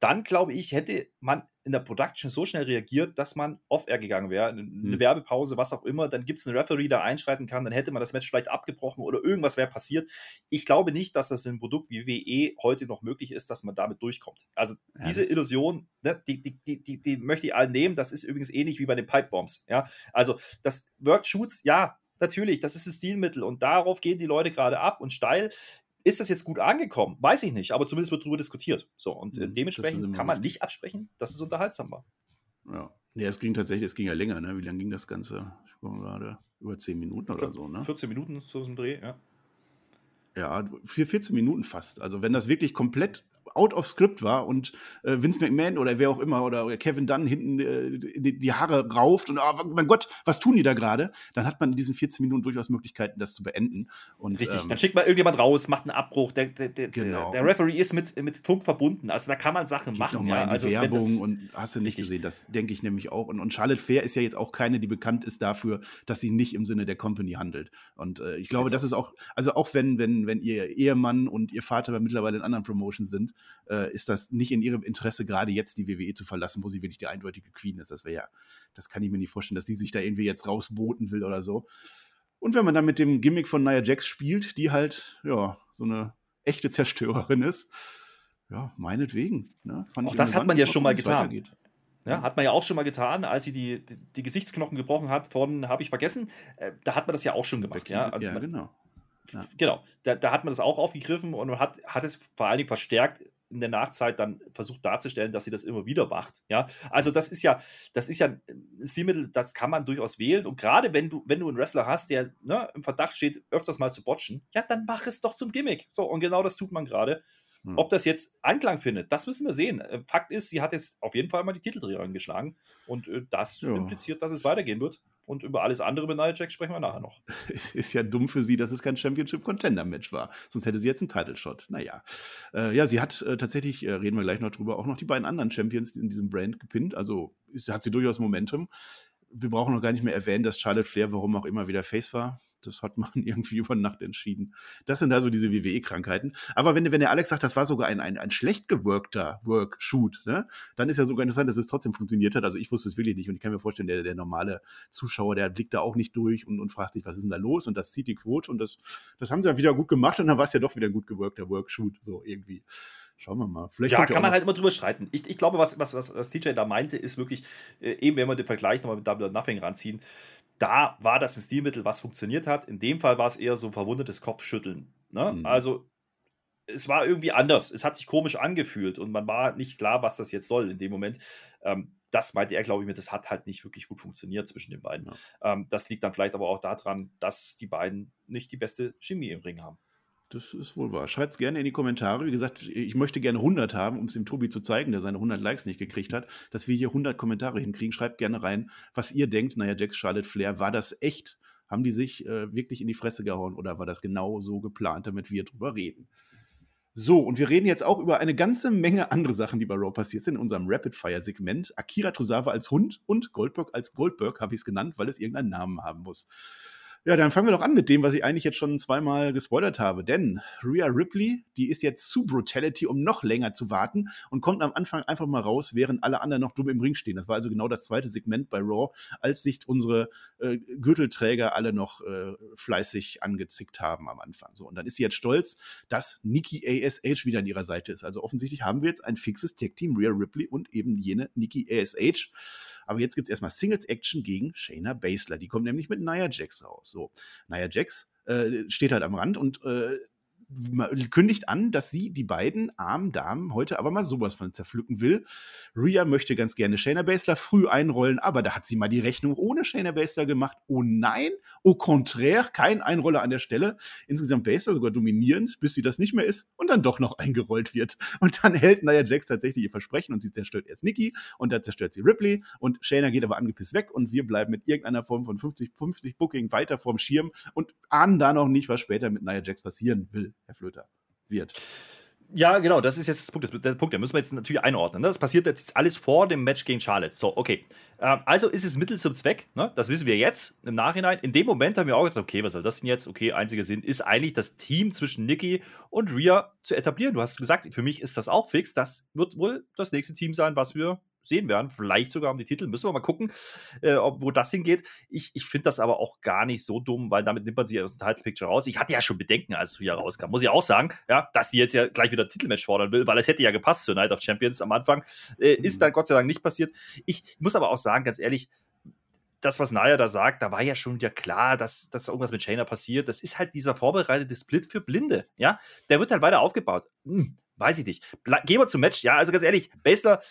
dann glaube ich, hätte man in der Production so schnell reagiert, dass man off-air gegangen wäre, eine hm. Werbepause, was auch immer, dann gibt es einen Referee, der einschreiten kann, dann hätte man das Match vielleicht abgebrochen oder irgendwas wäre passiert. Ich glaube nicht, dass das in einem Produkt wie WE heute noch möglich ist, dass man damit durchkommt. Also ja, diese Illusion, ne, die, die, die, die, möchte ich allen nehmen. Das ist übrigens ähnlich wie bei den Pipebombs. Ja? Also das Work Shoots, ja, natürlich, das ist ein Stilmittel und darauf gehen die Leute gerade ab und steil. Ist das jetzt gut angekommen? Weiß ich nicht, aber zumindest wird darüber diskutiert. So, und äh, mhm, dementsprechend kann man nicht absprechen, dass es unterhaltsam war. Ja. Nee, es ging tatsächlich, es ging ja länger, ne? Wie lange ging das Ganze? Ich gucke gerade, über 10 Minuten oder so, ne? 14 Minuten so zum Dreh, ja. Ja, für 14 Minuten fast. Also wenn das wirklich komplett out of script war und äh, Vince McMahon oder wer auch immer oder Kevin Dunn hinten äh, die, die, Haare rauft und oh, mein Gott, was tun die da gerade? Dann hat man in diesen 14 Minuten durchaus Möglichkeiten, das zu beenden. Und, Richtig, ähm, dann schickt man irgendjemand raus, macht einen Abbruch. Der, der, der, genau. der Referee ist mit, mit Funk verbunden. Also da kann man Sachen machen. Ja. Also Werbung und hast du nicht richtig. gesehen, das denke ich nämlich auch. Und, und Charlotte Fair ist ja jetzt auch keine, die bekannt ist dafür, dass sie nicht im Sinne der Company handelt. Und äh, ich glaube, das ist auch, also auch wenn, wenn, wenn ihr Ehemann und ihr Vater mittlerweile in anderen Promotions sind, äh, ist das nicht in ihrem Interesse, gerade jetzt die WWE zu verlassen, wo sie wirklich die eindeutige Queen ist. Das wäre ja, das kann ich mir nicht vorstellen, dass sie sich da irgendwie jetzt rausboten will oder so. Und wenn man dann mit dem Gimmick von Nia Jax spielt, die halt, ja, so eine echte Zerstörerin ist, ja, meinetwegen. Ne? auch das hat man ja schon mal getan. Ja, hat man ja auch schon mal getan, als sie die, die, die Gesichtsknochen gebrochen hat von, habe ich vergessen, äh, da hat man das ja auch schon gemacht. Ja, also ja genau. Ja. Genau, da, da, hat man das auch aufgegriffen und hat, hat es vor allen Dingen verstärkt in der Nachzeit dann versucht darzustellen, dass sie das immer wieder macht. Ja, also das ist ja, das ist ja ein Stilmittel, das kann man durchaus wählen. Und gerade wenn du, wenn du einen Wrestler hast, der ne, im Verdacht steht, öfters mal zu botchen, ja, dann mach es doch zum Gimmick. So, und genau das tut man gerade. Hm. Ob das jetzt Anklang findet, das müssen wir sehen. Äh, Fakt ist, sie hat jetzt auf jeden Fall mal die Titeldreherin geschlagen. Und äh, das ja. impliziert, dass es weitergehen wird. Und über alles andere mit Nia Jax sprechen wir nachher noch. [LAUGHS] Es ist ja dumm für sie, dass es kein Championship-Contender-Match war. Sonst hätte sie jetzt einen Title-Shot. Naja. Äh, ja, sie hat äh, tatsächlich, äh, reden wir gleich noch drüber, auch noch die beiden anderen Champions in diesem Brand gepinnt. Also ist, hat sie durchaus Momentum. Wir brauchen noch gar nicht mehr erwähnen, dass Charlotte Flair, warum auch immer, wieder Face war das hat man [LAUGHS] irgendwie über Nacht entschieden. Das sind also diese WWE-Krankheiten. Aber wenn, wenn der Alex sagt, das war sogar ein, ein, ein schlecht gewirkter Work-Shoot, ne, dann ist ja sogar interessant, dass es trotzdem funktioniert hat. Also ich wusste es wirklich nicht und ich kann mir vorstellen, der, der normale Zuschauer, der blickt da auch nicht durch und, und fragt sich, was ist denn da los? Und das zieht die Quote und das, das haben sie ja wieder gut gemacht und dann war es ja doch wieder ein gut gewirkter Work-Shoot, so irgendwie. Schauen wir mal. Vielleicht ja, kann man halt immer drüber streiten. Ich, ich glaube, was, was, was, was TJ da meinte, ist wirklich, äh, eben wenn wir den Vergleich nochmal mit Double or Nothing ranziehen, da war das ein Stilmittel, was funktioniert hat. In dem Fall war es eher so ein verwundetes Kopfschütteln. Ne? Mhm. Also es war irgendwie anders. Es hat sich komisch angefühlt und man war nicht klar, was das jetzt soll in dem Moment. Ähm, das meinte er, glaube ich, mir, das hat halt nicht wirklich gut funktioniert zwischen den beiden. Ja. Ähm, das liegt dann vielleicht aber auch daran, dass die beiden nicht die beste Chemie im Ring haben. Das ist wohl wahr. Schreibt es gerne in die Kommentare. Wie gesagt, ich möchte gerne 100 haben, um es dem Tobi zu zeigen, der seine 100 Likes nicht gekriegt hat, dass wir hier 100 Kommentare hinkriegen. Schreibt gerne rein, was ihr denkt. Naja, Jax, Charlotte Flair, war das echt? Haben die sich äh, wirklich in die Fresse gehauen oder war das genau so geplant, damit wir drüber reden? So, und wir reden jetzt auch über eine ganze Menge andere Sachen, die bei Raw passiert sind in unserem Rapid-Fire-Segment. Akira Tozawa als Hund und Goldberg als Goldberg habe ich es genannt, weil es irgendeinen Namen haben muss. Ja, dann fangen wir doch an mit dem, was ich eigentlich jetzt schon zweimal gespoilert habe. Denn Rhea Ripley, die ist jetzt zu Brutality, um noch länger zu warten und kommt am Anfang einfach mal raus, während alle anderen noch dumm im Ring stehen. Das war also genau das zweite Segment bei Raw, als sich unsere äh, Gürtelträger alle noch äh, fleißig angezickt haben am Anfang. So, und dann ist sie jetzt stolz, dass Nikki ASH wieder an ihrer Seite ist. Also offensichtlich haben wir jetzt ein fixes Tag-Team, Rhea Ripley und eben jene Nikki ASH. Aber jetzt gibt es erstmal Singles-Action gegen Shayna Baszler. Die kommt nämlich mit Nia Jax raus. So, Nia Jax äh, steht halt am Rand und äh, kündigt an, dass sie die beiden armen Damen heute aber mal sowas von zerpflücken will. Rhea möchte ganz gerne Shayna Baszler früh einrollen, aber da hat sie mal die Rechnung ohne Shayna Baszler gemacht. Oh nein, au contraire, kein Einroller an der Stelle. Insgesamt Baszler sogar dominierend, bis sie das nicht mehr ist und dann doch noch [LAUGHS] eingerollt wird. Und dann hält Nia Jax tatsächlich ihr Versprechen und sie zerstört erst Nikki und dann zerstört sie Ripley und Shayna geht aber angepisst weg und wir bleiben mit irgendeiner Form von 50-50 Booking weiter vorm Schirm und ahnen da noch nicht, was später mit Nia Jax passieren will. Herr Flöter, wird. Ja, genau, das ist jetzt das Punkt. Der Punkt, den müssen wir jetzt natürlich einordnen. Ne? Das passiert jetzt alles vor dem Match gegen Charlotte. So, okay. Ähm, also ist es Mittel zum Zweck, ne? das wissen wir jetzt im Nachhinein. In dem Moment haben wir auch gedacht, okay, was soll das denn jetzt? Okay, einziger Sinn ist eigentlich das Team zwischen Nikki und Rhea zu etablieren. Du hast gesagt, für mich ist das auch fix. Das wird wohl das nächste Team sein, was wir sehen werden. Vielleicht sogar um die Titel. Müssen wir mal gucken, äh, ob, wo das hingeht. Ich, ich finde das aber auch gar nicht so dumm, weil damit nimmt man sie aus dem Title Picture raus. Ich hatte ja schon Bedenken, als es wieder rauskam. Muss ich auch sagen, ja, dass die jetzt ja gleich wieder ein Titelmatch fordern will, weil es hätte ja gepasst zur Night of Champions am Anfang. Äh, ist mhm. dann Gott sei Dank nicht passiert. Ich muss aber auch sagen, ganz ehrlich, das, was Naya da sagt, da war ja schon wieder klar, dass, dass irgendwas mit Shayna passiert. Das ist halt dieser vorbereitete Split für Blinde. Ja, der wird halt weiter aufgebaut. Hm, weiß ich nicht. Ble gehen wir zum Match. Ja, also ganz ehrlich, Basler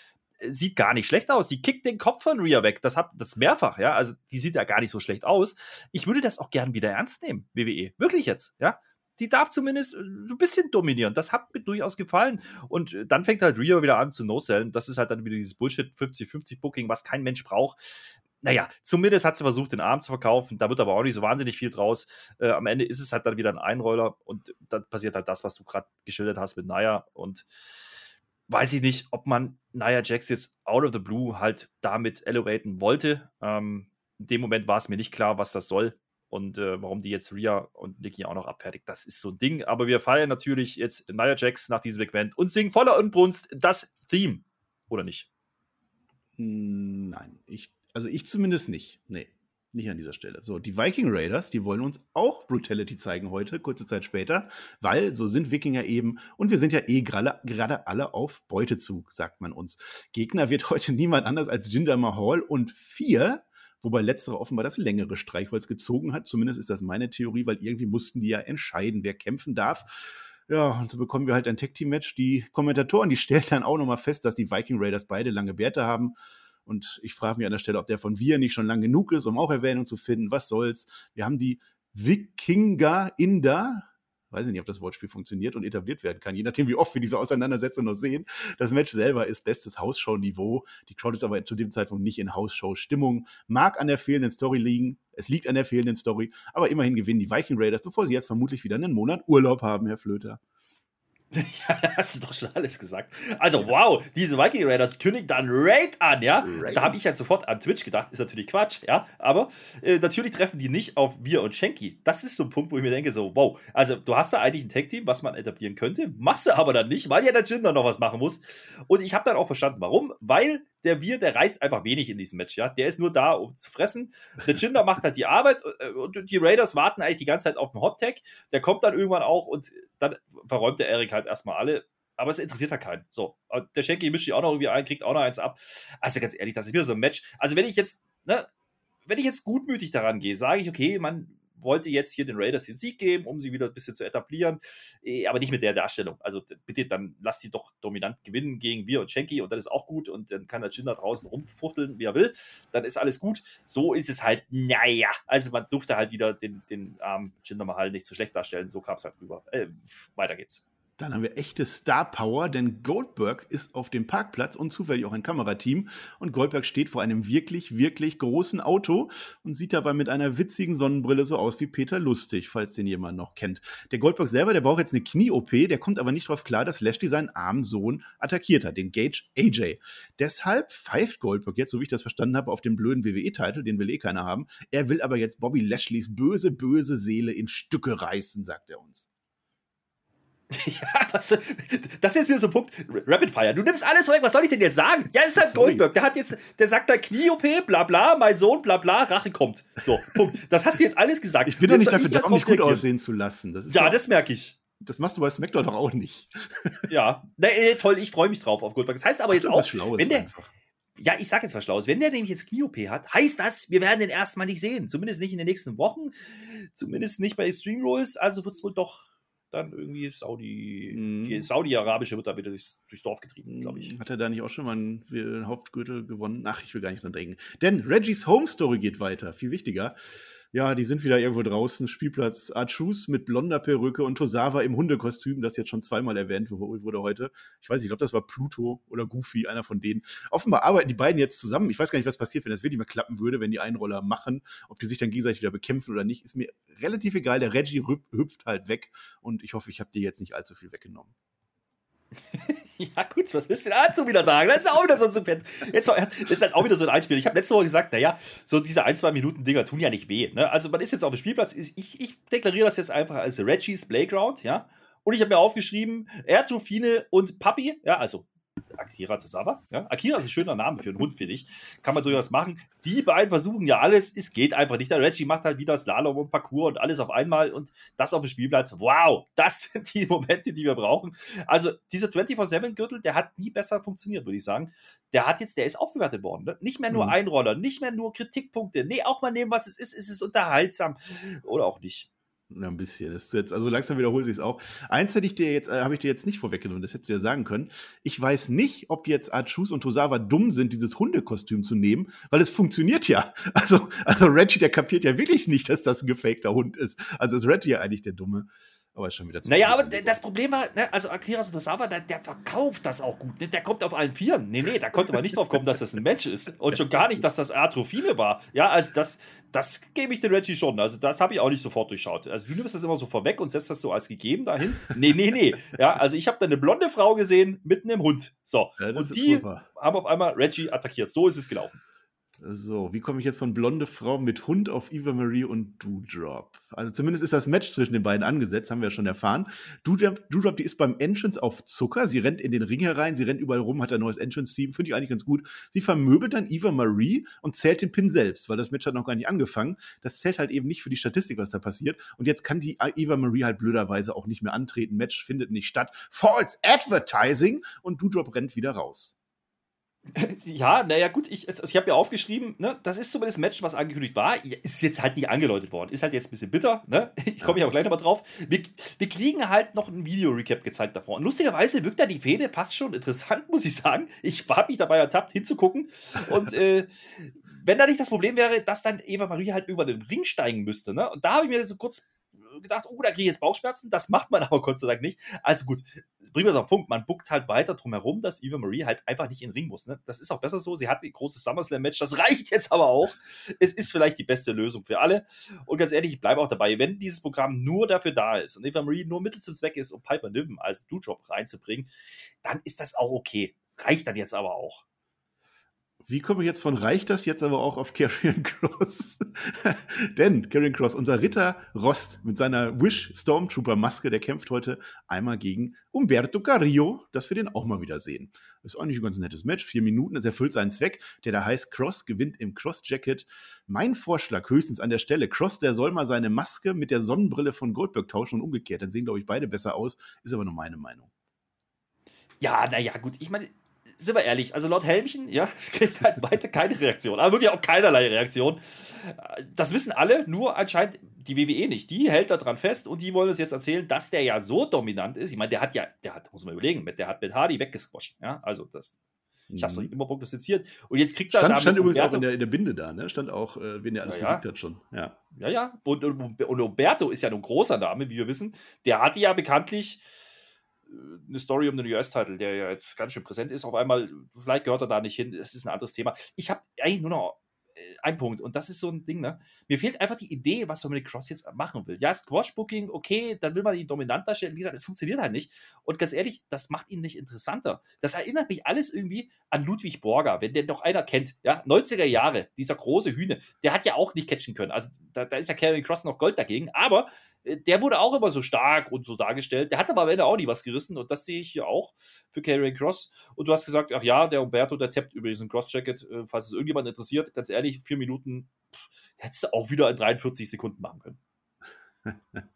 sieht gar nicht schlecht aus. Die kickt den Kopf von Rhea weg. Das hat das mehrfach, ja. Also die sieht ja gar nicht so schlecht aus. Ich würde das auch gern wieder ernst nehmen, WWE. Wirklich jetzt, ja. Die darf zumindest äh, ein bisschen dominieren. Das hat mir durchaus gefallen. Und äh, dann fängt halt Rhea wieder an zu no-sellen. Das ist halt dann wieder dieses Bullshit 50-50-Booking, was kein Mensch braucht naja, zumindest hat sie versucht, den Arm zu verkaufen. Da wird aber auch nicht so wahnsinnig viel draus. Äh, am Ende ist es halt dann wieder ein Einroller und dann passiert halt das, was du gerade geschildert hast mit Naya. Und weiß ich nicht, ob man Nia Jax jetzt out of the blue halt damit elevaten wollte. Ähm, in dem Moment war es mir nicht klar, was das soll und äh, warum die jetzt Rhea und Nikki auch noch abfertigt. Das ist so ein Ding. Aber wir feiern natürlich jetzt Nia Jax nach diesem Segment und singen voller Unbrunst das Theme. Oder nicht? Hm, nein, ich, also ich zumindest nicht. Nee. Nicht an dieser Stelle. So, die Viking Raiders, die wollen uns auch Brutality zeigen heute, kurze Zeit später, weil so sind Wikinger eben und wir sind ja eh gerade alle auf Beutezug, sagt man uns. Gegner wird [LAUGHS] heute niemand anders als Jinder Mahal und vier, wobei letztere offenbar das längere Streichholz gezogen hat. Zumindest ist das meine Theorie, weil irgendwie mussten die ja entscheiden, wer kämpfen darf. Ja, und so bekommen wir halt ein Tag-Team-Match. Die Kommentatoren, die stellen dann auch nochmal fest, dass die Viking Raiders beide lange Bärte haben. Und ich frage mich an der Stelle, ob der von Wir nicht schon lang genug ist, um auch Erwähnung zu finden. Was soll's? Wir haben die Wikinger Inder. Weiß ich nicht, ob das Wortspiel funktioniert und etabliert werden kann, je nachdem, wie oft wir diese Auseinandersetzung noch sehen. Das Match selber ist bestes Hausshow-Niveau. Die Crowd ist aber zu dem Zeitpunkt nicht in Hausshow-Stimmung. Mag an der fehlenden Story liegen. Es liegt an der fehlenden Story. Aber immerhin gewinnen die Viking Raiders, bevor sie jetzt vermutlich wieder einen Monat Urlaub haben, Herr Flöter. [LAUGHS] Ja, hast du doch schon alles gesagt. Also, wow, diese Viking Raiders kündigen dann Raid an, ja? Raid. Da habe ich halt sofort an Twitch gedacht, ist natürlich Quatsch, ja? Aber äh, natürlich treffen die nicht auf Wir und Shanky. Das ist so ein Punkt, wo ich mir denke, so, wow, also du hast da eigentlich ein Tag-Team, was man etablieren könnte, machst du aber dann nicht, weil ja der Jinder noch was machen muss. Und ich habe dann auch verstanden, warum, weil der Wir, der reißt einfach wenig in diesem Match, ja? Der ist nur da, um zu fressen. Der Jinder macht halt die Arbeit äh, und die Raiders warten eigentlich die ganze Zeit auf den Hot-Tag. Der kommt dann irgendwann auch und dann verräumt der Erik halt erstmal alle. Aber es interessiert halt keinen. So, der Schenki mischt die auch noch irgendwie ein, kriegt auch noch eins ab. Also ganz ehrlich, das ist wieder so ein Match. Also wenn ich jetzt, ne, wenn ich jetzt gutmütig daran gehe, sage ich, okay, man wollte jetzt hier den Raiders den Sieg geben, um sie wieder ein bisschen zu etablieren, eh, aber nicht mit der Darstellung. Also bitte, dann lass sie doch dominant gewinnen gegen wir und Schenki und dann ist auch gut und dann kann der Jin da draußen rumfuchteln, wie er will. Dann ist alles gut. So ist es halt, naja. Also man durfte halt wieder den, den armen ähm, Jinder Mahal nicht so schlecht darstellen. So kam es halt rüber. Äh, weiter geht's. Dann haben wir echte Star Power, denn Goldberg ist auf dem Parkplatz und zufällig auch ein Kamerateam. Und Goldberg steht vor einem wirklich, wirklich großen Auto und sieht dabei mit einer witzigen Sonnenbrille so aus wie Peter Lustig, falls den jemand noch kennt. Der Goldberg selber, der braucht jetzt eine Knie-OP, der kommt aber nicht darauf klar, dass Lashley seinen armen Sohn attackiert hat, den Gage AJ. Deshalb pfeift Goldberg jetzt, so wie ich das verstanden habe, auf den blöden WWE-Titel, den will eh keiner haben. Er will aber jetzt Bobby Lashleys böse, böse Seele in Stücke reißen, sagt er uns. [LAUGHS] Ja, was, das ist jetzt wieder so ein Punkt. Rapid Fire. Du nimmst alles weg. Was soll ich denn jetzt sagen? Ja, es ist halt Sorry. Goldberg. Der hat jetzt, der sagt da Knie-OP, bla bla, mein Sohn, bla bla, Rache kommt. So, Punkt. Das hast du jetzt alles gesagt. Ich bin doch nicht dafür da, um mich gut aussehen zu lassen. Das ja, das merke ich. Das machst du bei SmackDown doch auch nicht. [LAUGHS] ja, nee, toll, ich freue mich drauf auf Goldberg. Das heißt aber jetzt auch, wenn der, einfach. Ja, ich sag jetzt was Schlaues. Wenn der nämlich jetzt Knie-OP hat, heißt das, wir werden den erstmal nicht sehen. Zumindest nicht in den nächsten Wochen. Zumindest nicht bei Extreme Rules. Also wird es wohl doch dann irgendwie Saudi, mhm. die Saudi-Arabische wird da wieder durchs, durchs Dorf getrieben, glaube ich. Hat er da nicht auch schon mal einen Hauptgürtel gewonnen? Ach, ich will gar nicht dran denken. Denn Reggie's Home Story geht weiter, viel wichtiger. Ja, die sind wieder irgendwo draußen. Spielplatz Archus mit blonder Perücke und Tosawa im Hundekostüm, das jetzt schon zweimal erwähnt wurde heute. Ich weiß nicht, ich glaube, das war Pluto oder Goofy, einer von denen. Offenbar arbeiten die beiden jetzt zusammen. Ich weiß gar nicht, was passiert, wenn das wirklich mal klappen würde, wenn die Einroller machen. Ob die sich dann gegenseitig wieder bekämpfen oder nicht, ist mir relativ egal. Der Reggie hüpft halt weg und ich hoffe, ich habe dir jetzt nicht allzu viel weggenommen. [LAUGHS] ja, gut, was willst du dazu wieder sagen? Das ist auch wieder so ein Super. Jetzt ist halt auch wieder so ein Einspiel. Ich habe letzte Woche gesagt, naja, so diese ein, zwei Minuten Dinger tun ja nicht weh. Ne? Also, man ist jetzt auf dem Spielplatz. Ich, ich deklariere das jetzt einfach als Reggie's Playground, ja. Und ich habe mir aufgeschrieben, Ertrofine und Papi, ja, also Akira Tosawa. Ja? Akira ist ein schöner Name für einen Hund, finde ich. Kann man durchaus machen. Die beiden versuchen ja alles. Es geht einfach nicht. Der Reggie macht halt wieder Slalom und Parcours und alles auf einmal und das auf dem Spielplatz. Wow, das [LAUGHS] sind die Momente, die wir brauchen. Also, dieser 24-7-Gürtel, der hat nie besser funktioniert, würde ich sagen. Der hat jetzt, der ist aufgewertet worden. Ne? Nicht mehr nur mhm. Einroller, nicht mehr nur Kritikpunkte. Nee, auch mal nehmen, was es ist. Es ist unterhaltsam. Oder auch nicht. Ja, ein bisschen. Ist jetzt, also langsam wiederholt sich es auch. Eins hätte ich dir jetzt, äh, habe ich dir jetzt nicht vorweggenommen, das hättest du ja sagen können. Ich weiß nicht, ob jetzt Archus und Tosawa dumm sind, dieses Hundekostüm zu nehmen, weil es funktioniert ja. [LAUGHS] Also, also Reggie, der kapiert ja wirklich nicht, dass das ein gefakter Hund ist. Also ist Reggie ja eigentlich der Dumme. Aber ist schon wieder zu Naja, aber das Problem war, ne, also Akira Tosawa, der, der, verkauft das auch gut. Ne? Der kommt auf allen Vieren. Nee, nee, da konnte man nicht drauf kommen, dass das ein Mensch ist. Und schon gar nicht, dass das Atrophine war. Ja, also das, das gebe ich den Reggie schon. Also das habe ich auch nicht sofort durchschaut. Also du nimmst das immer so vorweg und setzt das so als gegeben dahin. Nee, nee, nee. Ja, also ich habe da eine blonde Frau gesehen mit einem Hund. So. Ja, und die haben auf einmal Reggie attackiert. So ist es gelaufen. So, wie komme ich jetzt von blonde Frau mit Hund auf Eva Marie und Doudrop? Also zumindest ist das Match zwischen den beiden angesetzt, haben wir ja schon erfahren. Doudrop, Doudrop, die ist beim Entrance auf Zucker. Sie rennt in den Ring herein, sie rennt überall rum, hat ein neues Entrance-Team, finde ich eigentlich ganz gut. Sie vermöbelt dann Eva Marie und zählt den Pin selbst, weil das Match hat noch gar nicht angefangen. Das zählt halt eben nicht für die Statistik, was da passiert. Und jetzt kann die Eva Marie halt blöderweise auch nicht mehr antreten. Match findet nicht statt. False Advertising und Doudrop rennt wieder raus. [LAUGHS] Ja, naja, gut, ich, also ich habe ja aufgeschrieben, ne, das ist zumindest das Match, was angekündigt war. Ist jetzt halt nicht angeläutet worden. Ist halt jetzt ein bisschen bitter, ne? [LAUGHS] Ich komme ja auch gleich nochmal drauf. Wir, wir kriegen halt noch ein Video-Recap gezeigt davor. Und lustigerweise wirkt da die Fehde fast schon interessant, [LAUGHS] muss ich sagen. Ich habe mich dabei ertappt, hinzugucken. Und äh, wenn da nicht das Problem wäre, dass dann Eva Marie halt über den Ring steigen müsste, ne? Und da habe ich mir so kurz gedacht, oh, da kriege ich jetzt Bauchschmerzen. Das macht man [LAUGHS] aber Gott sei Dank nicht. Also gut, bringen wir es auf den Punkt. Man buckt halt weiter drum herum, dass Eva Marie halt einfach nicht in den Ring muss. Ne? Das ist auch besser so. Sie hat ein großes SummerSlam-Match. Das [LAUGHS] reicht jetzt aber auch. Es ist vielleicht die beste Lösung für alle. Und ganz ehrlich, ich bleibe auch dabei. Wenn dieses Programm nur dafür da ist und Eva Marie nur Mittel zum Zweck ist, um Piper Niven als Blue-Job reinzubringen, dann ist das auch okay. Reicht dann jetzt aber auch. Wie komme ich jetzt von reicht das jetzt aber auch auf Karrion [LAUGHS] Cross? Denn Karrion Cross, unser Ritter Rost mit seiner Wish Stormtrooper Maske, der kämpft heute einmal gegen Umberto Carrillo, dass wir den auch mal wieder sehen. Ist eigentlich ein ganz nettes Match. Vier Minuten, es erfüllt seinen Zweck. Der da heißt Cross gewinnt im Cross Jacket. Mein Vorschlag höchstens an der Stelle. Cross, der soll mal seine Maske mit der Sonnenbrille von Goldberg tauschen und umgekehrt. Dann sehen, glaube ich, beide besser aus. Ist aber nur meine Meinung. Ja, naja, gut. Ich meine, sind wir ehrlich, also laut Helmchen, ja, [LAUGHS] kriegt halt weiter keine Reaktion, aber wirklich auch keinerlei Reaktion. Das wissen alle, nur anscheinend die WWE nicht. Die hält da dran fest und die wollen uns jetzt erzählen, dass der ja so dominant ist. Ich meine, der hat ja, der hat, muss man überlegen, der hat mit Hardy weggesquasht, ja, also das. Ich habe es mhm. immer prognostiziert. Und jetzt kriegt er. Stand, stand übrigens Umberto, auch in der, in der, Binde da, ne? Stand auch, äh, wen der alles ja, besiegt hat schon. Ja, ja. ja. Und, und, und Umberto ist ja ein großer Name, wie wir wissen. Der hat ja bekanntlich eine Story um den US-Title, der ja jetzt ganz schön präsent ist. Auf einmal, vielleicht gehört er da nicht hin, das ist ein anderes Thema. Ich habe eigentlich nur noch äh, einen Punkt und das ist so ein Ding, ne? Mir fehlt einfach die Idee, was man mit Cross jetzt machen will. Ja, Squash-Booking, okay, dann will man ihn dominant darstellen. Wie gesagt, es funktioniert halt nicht. Und ganz ehrlich, das macht ihn nicht interessanter. Das erinnert mich alles irgendwie an Ludwig Borger, wenn der noch einer kennt. Ja, 90er Jahre, dieser große Hühne, der hat ja auch nicht catchen können. Also da, da ist ja Kevin Cross noch Gold dagegen, aber der wurde auch immer so stark und so dargestellt. Der hat aber am Ende auch nie was gerissen und das sehe ich hier auch für Karrion Cross. Und du hast gesagt, ach ja, der Umberto, der tappt über diesen Cross-Jacket, äh, falls es irgendjemand interessiert. Ganz ehrlich, vier Minuten hättest du auch wieder in 43 Sekunden machen können. [LAUGHS]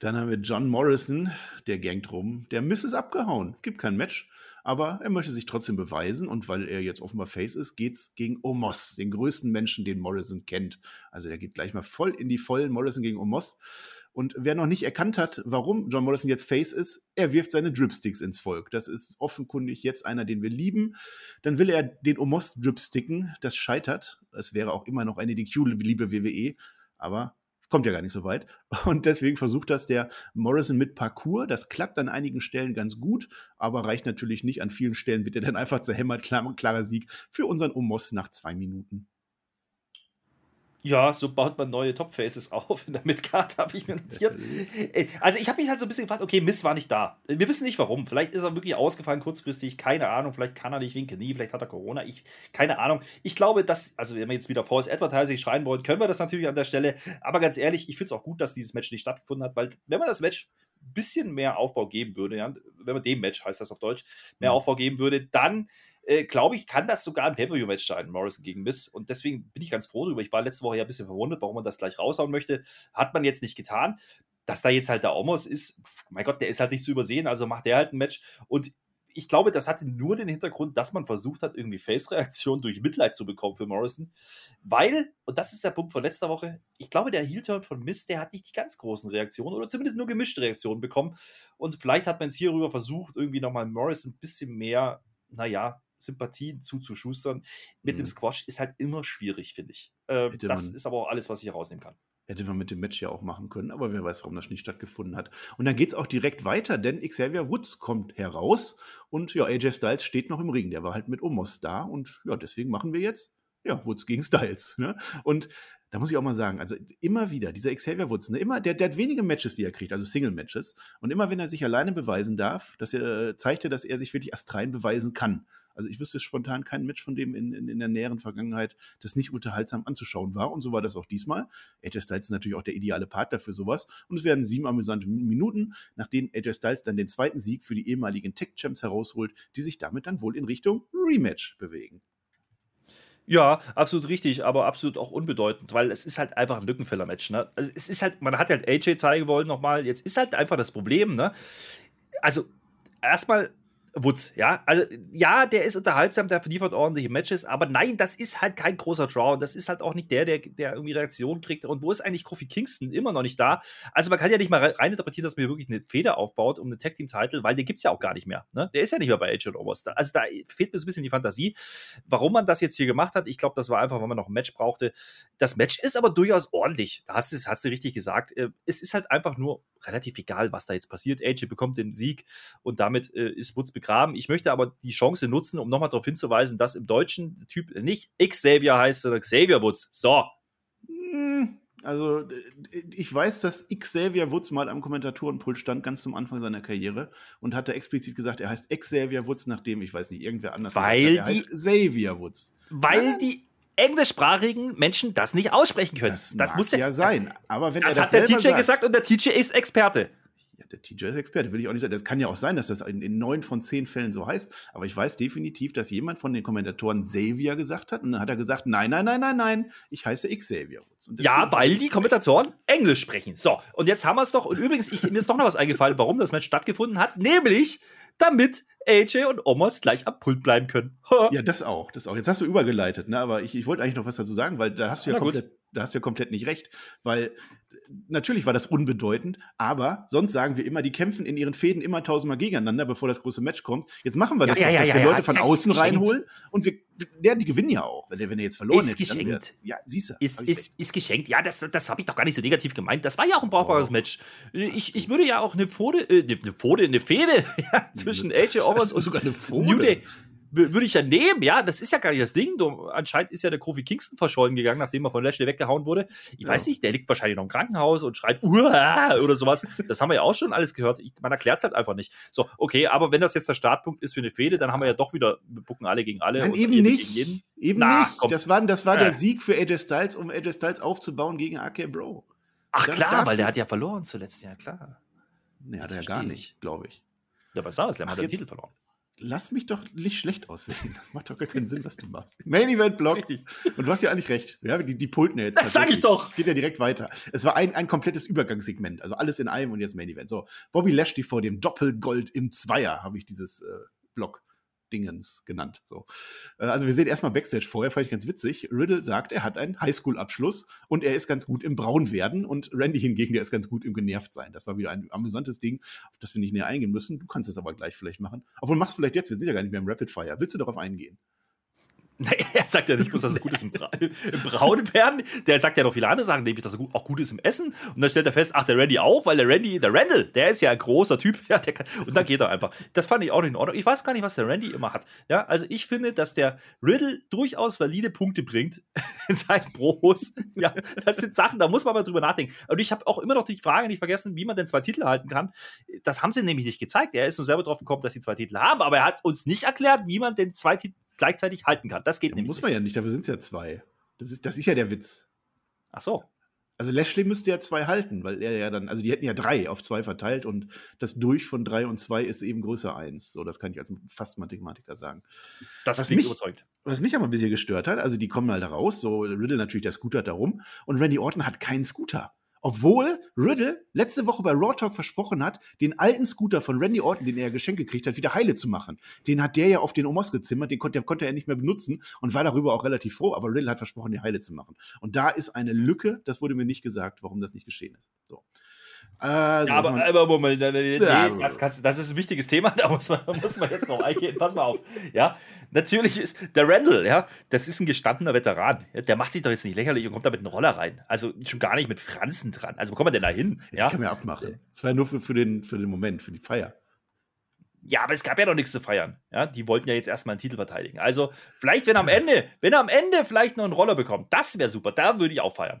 Dann haben wir John Morrison, der gangt rum. Der Miss ist abgehauen. Gibt kein Match, aber er möchte sich trotzdem beweisen und weil er jetzt offenbar Face ist, geht's gegen Omos, den größten Menschen, den Morrison kennt. Also der geht gleich mal voll in die Vollen, Morrison gegen Omos. Und wer noch nicht erkannt hat, warum John Morrison jetzt Face ist, er wirft seine Dripsticks ins Volk. Das ist offenkundig jetzt einer, den wir lieben. Dann will er den Omos Dripsticken. Das scheitert. Es wäre auch immer noch eine DQ, liebe WWE. Aber kommt ja gar nicht so weit. Und deswegen versucht das der Morrison mit Parcours. Das klappt an einigen Stellen ganz gut, aber reicht natürlich nicht. An vielen Stellen wird er dann einfach zerhämmert. Klar, klarer Sieg für unseren Omos nach zwei Minuten. Ja, so baut man neue Top-Faces auf in der Midcard, habe ich mir notiert. Also ich habe mich halt so ein bisschen gefragt, okay, Miss war nicht da. Wir wissen nicht warum. Vielleicht ist er wirklich ausgefallen kurzfristig, keine Ahnung. Vielleicht kann er nicht winken, nie, vielleicht hat er Corona. Ich, keine Ahnung. Ich glaube, dass, also wenn wir jetzt wieder False Advertising schreien wollen, können wir das natürlich an der Stelle. Aber ganz ehrlich, ich finde es auch gut, dass dieses Match nicht stattgefunden hat, weil wenn man das Match ein bisschen mehr Aufbau geben würde, ja, wenn man dem Match, heißt das auf Deutsch, mehr mhm. Aufbau geben würde, dann äh, glaube ich, kann das sogar ein Pay-Per-View-Match sein, Morrison gegen Miss. Und deswegen bin ich ganz froh darüber. Ich war letzte Woche ja ein bisschen verwundert, warum man das gleich raushauen möchte. Hat man jetzt nicht getan. Dass da jetzt halt der Omos ist, mein Gott, der ist halt nicht zu übersehen, also macht der halt ein Match. Und ich glaube, das hatte nur den Hintergrund, dass man versucht hat, irgendwie Face-Reaktionen durch Mitleid zu bekommen für Morrison. Weil, und das ist der Punkt von letzter Woche, ich glaube, der Heel-Turn von Mist, der hat nicht die ganz großen Reaktionen oder zumindest nur gemischte Reaktionen bekommen. Und vielleicht hat man es hierüber versucht, irgendwie nochmal Morrison ein bisschen mehr, naja, Sympathien zuzuschustern. Mit mhm. dem Squash ist halt immer schwierig, finde ich. Äh, das ist aber auch alles, was ich hier rausnehmen kann. Hätte man mit dem Match ja auch machen können, aber wer weiß, warum das nicht stattgefunden hat. Und dann geht es auch direkt weiter, denn Xavier Woods kommt heraus und ja, AJ Styles steht noch im Ring. Der war halt mit Omos da und ja, deswegen machen wir jetzt ja, Woods gegen Styles. Ne? Und da muss ich auch mal sagen, also immer wieder, dieser Xavier Woods, ne, immer, der, der hat wenige Matches, die er kriegt, also Single-Matches. Und immer wenn er sich alleine beweisen darf, dass er, zeigt er, dass er sich wirklich astrein beweisen kann. Also ich wüsste spontan kein Match von dem in, in, in der näheren Vergangenheit, das nicht unterhaltsam anzuschauen war. Und so war das auch diesmal. AJ Styles ist natürlich auch der ideale Partner für sowas. Und es werden sieben amüsante Minuten, nachdem AJ Styles dann den zweiten Sieg für die ehemaligen Tech-Champs herausholt, die sich damit dann wohl in Richtung Rematch bewegen. Ja, absolut richtig, aber absolut auch unbedeutend, weil es ist halt einfach ein Lückenfüller-Match. Ne? Also es ist halt, man hat halt AJ zeigen wollen nochmal, jetzt ist halt einfach das Problem, ne? Also, erstmal Woods, ja. Also, ja, der ist unterhaltsam, der liefert ordentliche Matches, aber nein, das ist halt kein großer Draw. Und das ist halt auch nicht der, der, der irgendwie Reaktion kriegt. Und wo ist eigentlich Kofi Kingston? Immer noch nicht da. Also, man kann ja nicht mal reininterpretieren, dass man hier wirklich eine Feder aufbaut um eine Tag Team Title, weil den gibt es ja auch gar nicht mehr. Ne? Der ist ja nicht mehr bei Edge und Overs. Also, da fehlt mir so ein bisschen die Fantasie. Warum man das jetzt hier gemacht hat, ich glaube, das war einfach, weil man noch ein Match brauchte. Das Match ist aber durchaus ordentlich. Da hast, hast du richtig gesagt. Äh, es ist halt einfach nur relativ egal, was da jetzt passiert. AJ bekommt den Sieg und damit äh, ist Woods begraben. Ich möchte aber die Chance nutzen, um nochmal darauf hinzuweisen, dass im deutschen Typ nicht Xavier heißt, sondern Xavier Woods. So. Hm, also, ich weiß, dass Xavier Woods mal am Kommentatorenpult stand, ganz zum Anfang seiner Karriere, und hatte explizit gesagt, er heißt Xavier Woods, nachdem, ich weiß nicht, irgendwer anders weil gesagt hat, er die, heißt Xavier Woods. Weil ja? die englischsprachigen Menschen das nicht aussprechen können. Das, das muss ja sein. Aber wenn das, hat der TJ sagt, gesagt und der TJ ist Experte der TJ ist Experte, will ich auch nicht sagen. Das kann ja auch sein, dass das in, neun von zehn Fällen so heißt. Aber ich weiß definitiv, dass jemand von den Kommentatoren Xavier gesagt hat. Und dann hat er gesagt, nein, nein, nein, nein, nein, ich heiße Xavier Ja, weil die Kommentatoren Englisch sprechen. So, und jetzt haben wir es doch. Und übrigens, ich, mir ist doch noch was eingefallen, warum das Match stattgefunden hat. Nämlich, damit AJ und Omos gleich am Pult bleiben können. [LAUGHS] ja, das auch, das auch. Jetzt hast du übergeleitet, ne? aber ich, ich wollte eigentlich noch was dazu sagen, weil da hast du ja, komplett, da hast du ja komplett nicht recht, weil natürlich war das unbedeutend, aber sonst sagen wir immer, die kämpfen in ihren Fäden immer tausendmal gegeneinander, bevor das große Match kommt. Jetzt machen wir das ja, doch, ja, dass ja, wir Leute von außen reinholen und wir, ja, die gewinnen ja auch, wenn er, wenn er jetzt verloren ist hätte. Geschenkt. ja, siehst du. Ist, ist, ist geschenkt. Ja, das, das habe ich doch gar nicht so negativ gemeint. Das war ja auch ein brauchbares oh. Match. Ich, ich würde ja auch eine Fode, äh, eine Fode, eine Fehde [LAUGHS] zwischen AJ Owens und [LAUGHS] sogar eine Fode. New Day würde ich ja nehmen, ja, das ist ja gar nicht das Ding. Anscheinend ist ja der Kofi Kingston verschollen gegangen, nachdem er von Lashley weggehauen wurde. Ich ja. weiß nicht, der liegt wahrscheinlich noch im Krankenhaus und schreit Uah! oder sowas. Das haben wir ja auch schon alles gehört. Ich, man erklärt es halt einfach nicht. So, okay, aber wenn das jetzt der Startpunkt ist für eine Fehde, dann haben wir ja doch wieder, wir bucken alle gegen alle. Nein, eben nicht. Eben Na, nicht. Komm. Das war, das war ja. der Sieg für AJ Styles, um AJ Styles aufzubauen gegen AK Bro. Ach dann klar, weil der hat ja verloren zuletzt, ja klar. Nee, hat er ja gar nicht, glaube ich. Ja, bei SummerSlam hat er den Titel verloren lass mich doch nicht schlecht aussehen. Das macht doch gar keinen Sinn, was du machst. [LAUGHS] Main Event Block. Und du hast ja eigentlich recht. Ja, die, die pulten jetzt. Das sag ich doch. Geht ja direkt weiter. Es war ein, ein komplettes Übergangssegment. Also alles in einem und jetzt Main Event. So, Bobby Lashley vor dem Doppelgold im Zweier habe ich dieses äh, Block Dingens genannt. So. Äh, also wir sehen erstmal Backstage vorher, fand ich ganz witzig. Riddle sagt, er hat einen Highschool-Abschluss und er ist ganz gut im Braunwerden und Randy hingegen, der ist ganz gut im Genervtsein. Das war wieder ein amüsantes Ding, auf das wir nicht näher eingehen müssen. Du kannst es aber gleich vielleicht machen. Obwohl, machst vielleicht jetzt, wir sind ja gar nicht mehr im Rapid Fire. Willst du darauf eingehen? [LAUGHS] er sagt ja nicht bloß, dass es gut ist im, Bra im Braun werden. Der sagt ja noch viele andere Sachen, nämlich, dass er auch gut ist im Essen. Und dann stellt er fest, ach, der Randy auch, weil der Randy, der Randall, der ist ja ein großer Typ. [LAUGHS] Ja, kann, und dann geht er einfach. Das fand ich auch nicht in Ordnung. Ich weiß gar nicht, was der Randy immer hat. Ja, also ich finde, dass der Riddle durchaus valide Punkte bringt [LAUGHS] in seinen Pros. Ja, das sind Sachen, da muss man mal drüber nachdenken. Und ich habe auch immer noch die Frage nicht vergessen, wie man denn zwei Titel halten kann. Das haben sie nämlich nicht gezeigt. Er ist nur selber drauf gekommen, dass sie zwei Titel haben, aber er hat uns nicht erklärt, wie man denn zwei Titel gleichzeitig halten kann. Das geht ja, nämlich. Muss man ja nicht, dafür sind es ja zwei. Das ist, das ist ja der Witz. Ach so. Also Lashley müsste ja zwei halten, weil er ja dann, also die hätten ja drei auf zwei verteilt und das Durch von drei und zwei ist eben größer eins. So, das kann ich als fast Mathematiker sagen. Das was mich überzeugt. Was mich aber ein bisschen gestört hat, also die kommen halt raus, so Riddle natürlich, der Scooter da rum und Randy Orton hat keinen Scooter. Obwohl Riddle letzte Woche bei Raw Talk versprochen hat, den alten Scooter von Randy Orton, den er geschenkt gekriegt hat, wieder heile zu machen. Den hat der ja auf den Omos gezimmert, den konnte, konnte er nicht mehr benutzen und war darüber auch relativ froh, aber Riddle hat versprochen, den heile zu machen. Und da ist eine Lücke, das wurde mir nicht gesagt, warum das nicht geschehen ist. So. Äh, ja, aber, aber Moment, nee, ja. das, kannst, das, ist ein wichtiges Thema, [LAUGHS] da muss man, muss man jetzt noch eingehen. Pass mal auf. Ja, natürlich ist der Randall, ja, das ist ein gestandener Veteran. Ja, der macht sich doch jetzt nicht lächerlich und kommt da mit einem Roller rein. Also schon gar nicht mit Franzen dran. Also wo kommt man denn da hin? Ja, kann man ja abmachen. Das war nur für, für, den, für den Moment, für die Feier. Ja, aber es gab ja noch nichts zu feiern. Ja, die wollten ja jetzt erstmal einen Titel verteidigen. Also, vielleicht, wenn am Ende, wenn er am Ende vielleicht noch einen Roller bekommt, das wäre super. Da würde ich auch feiern.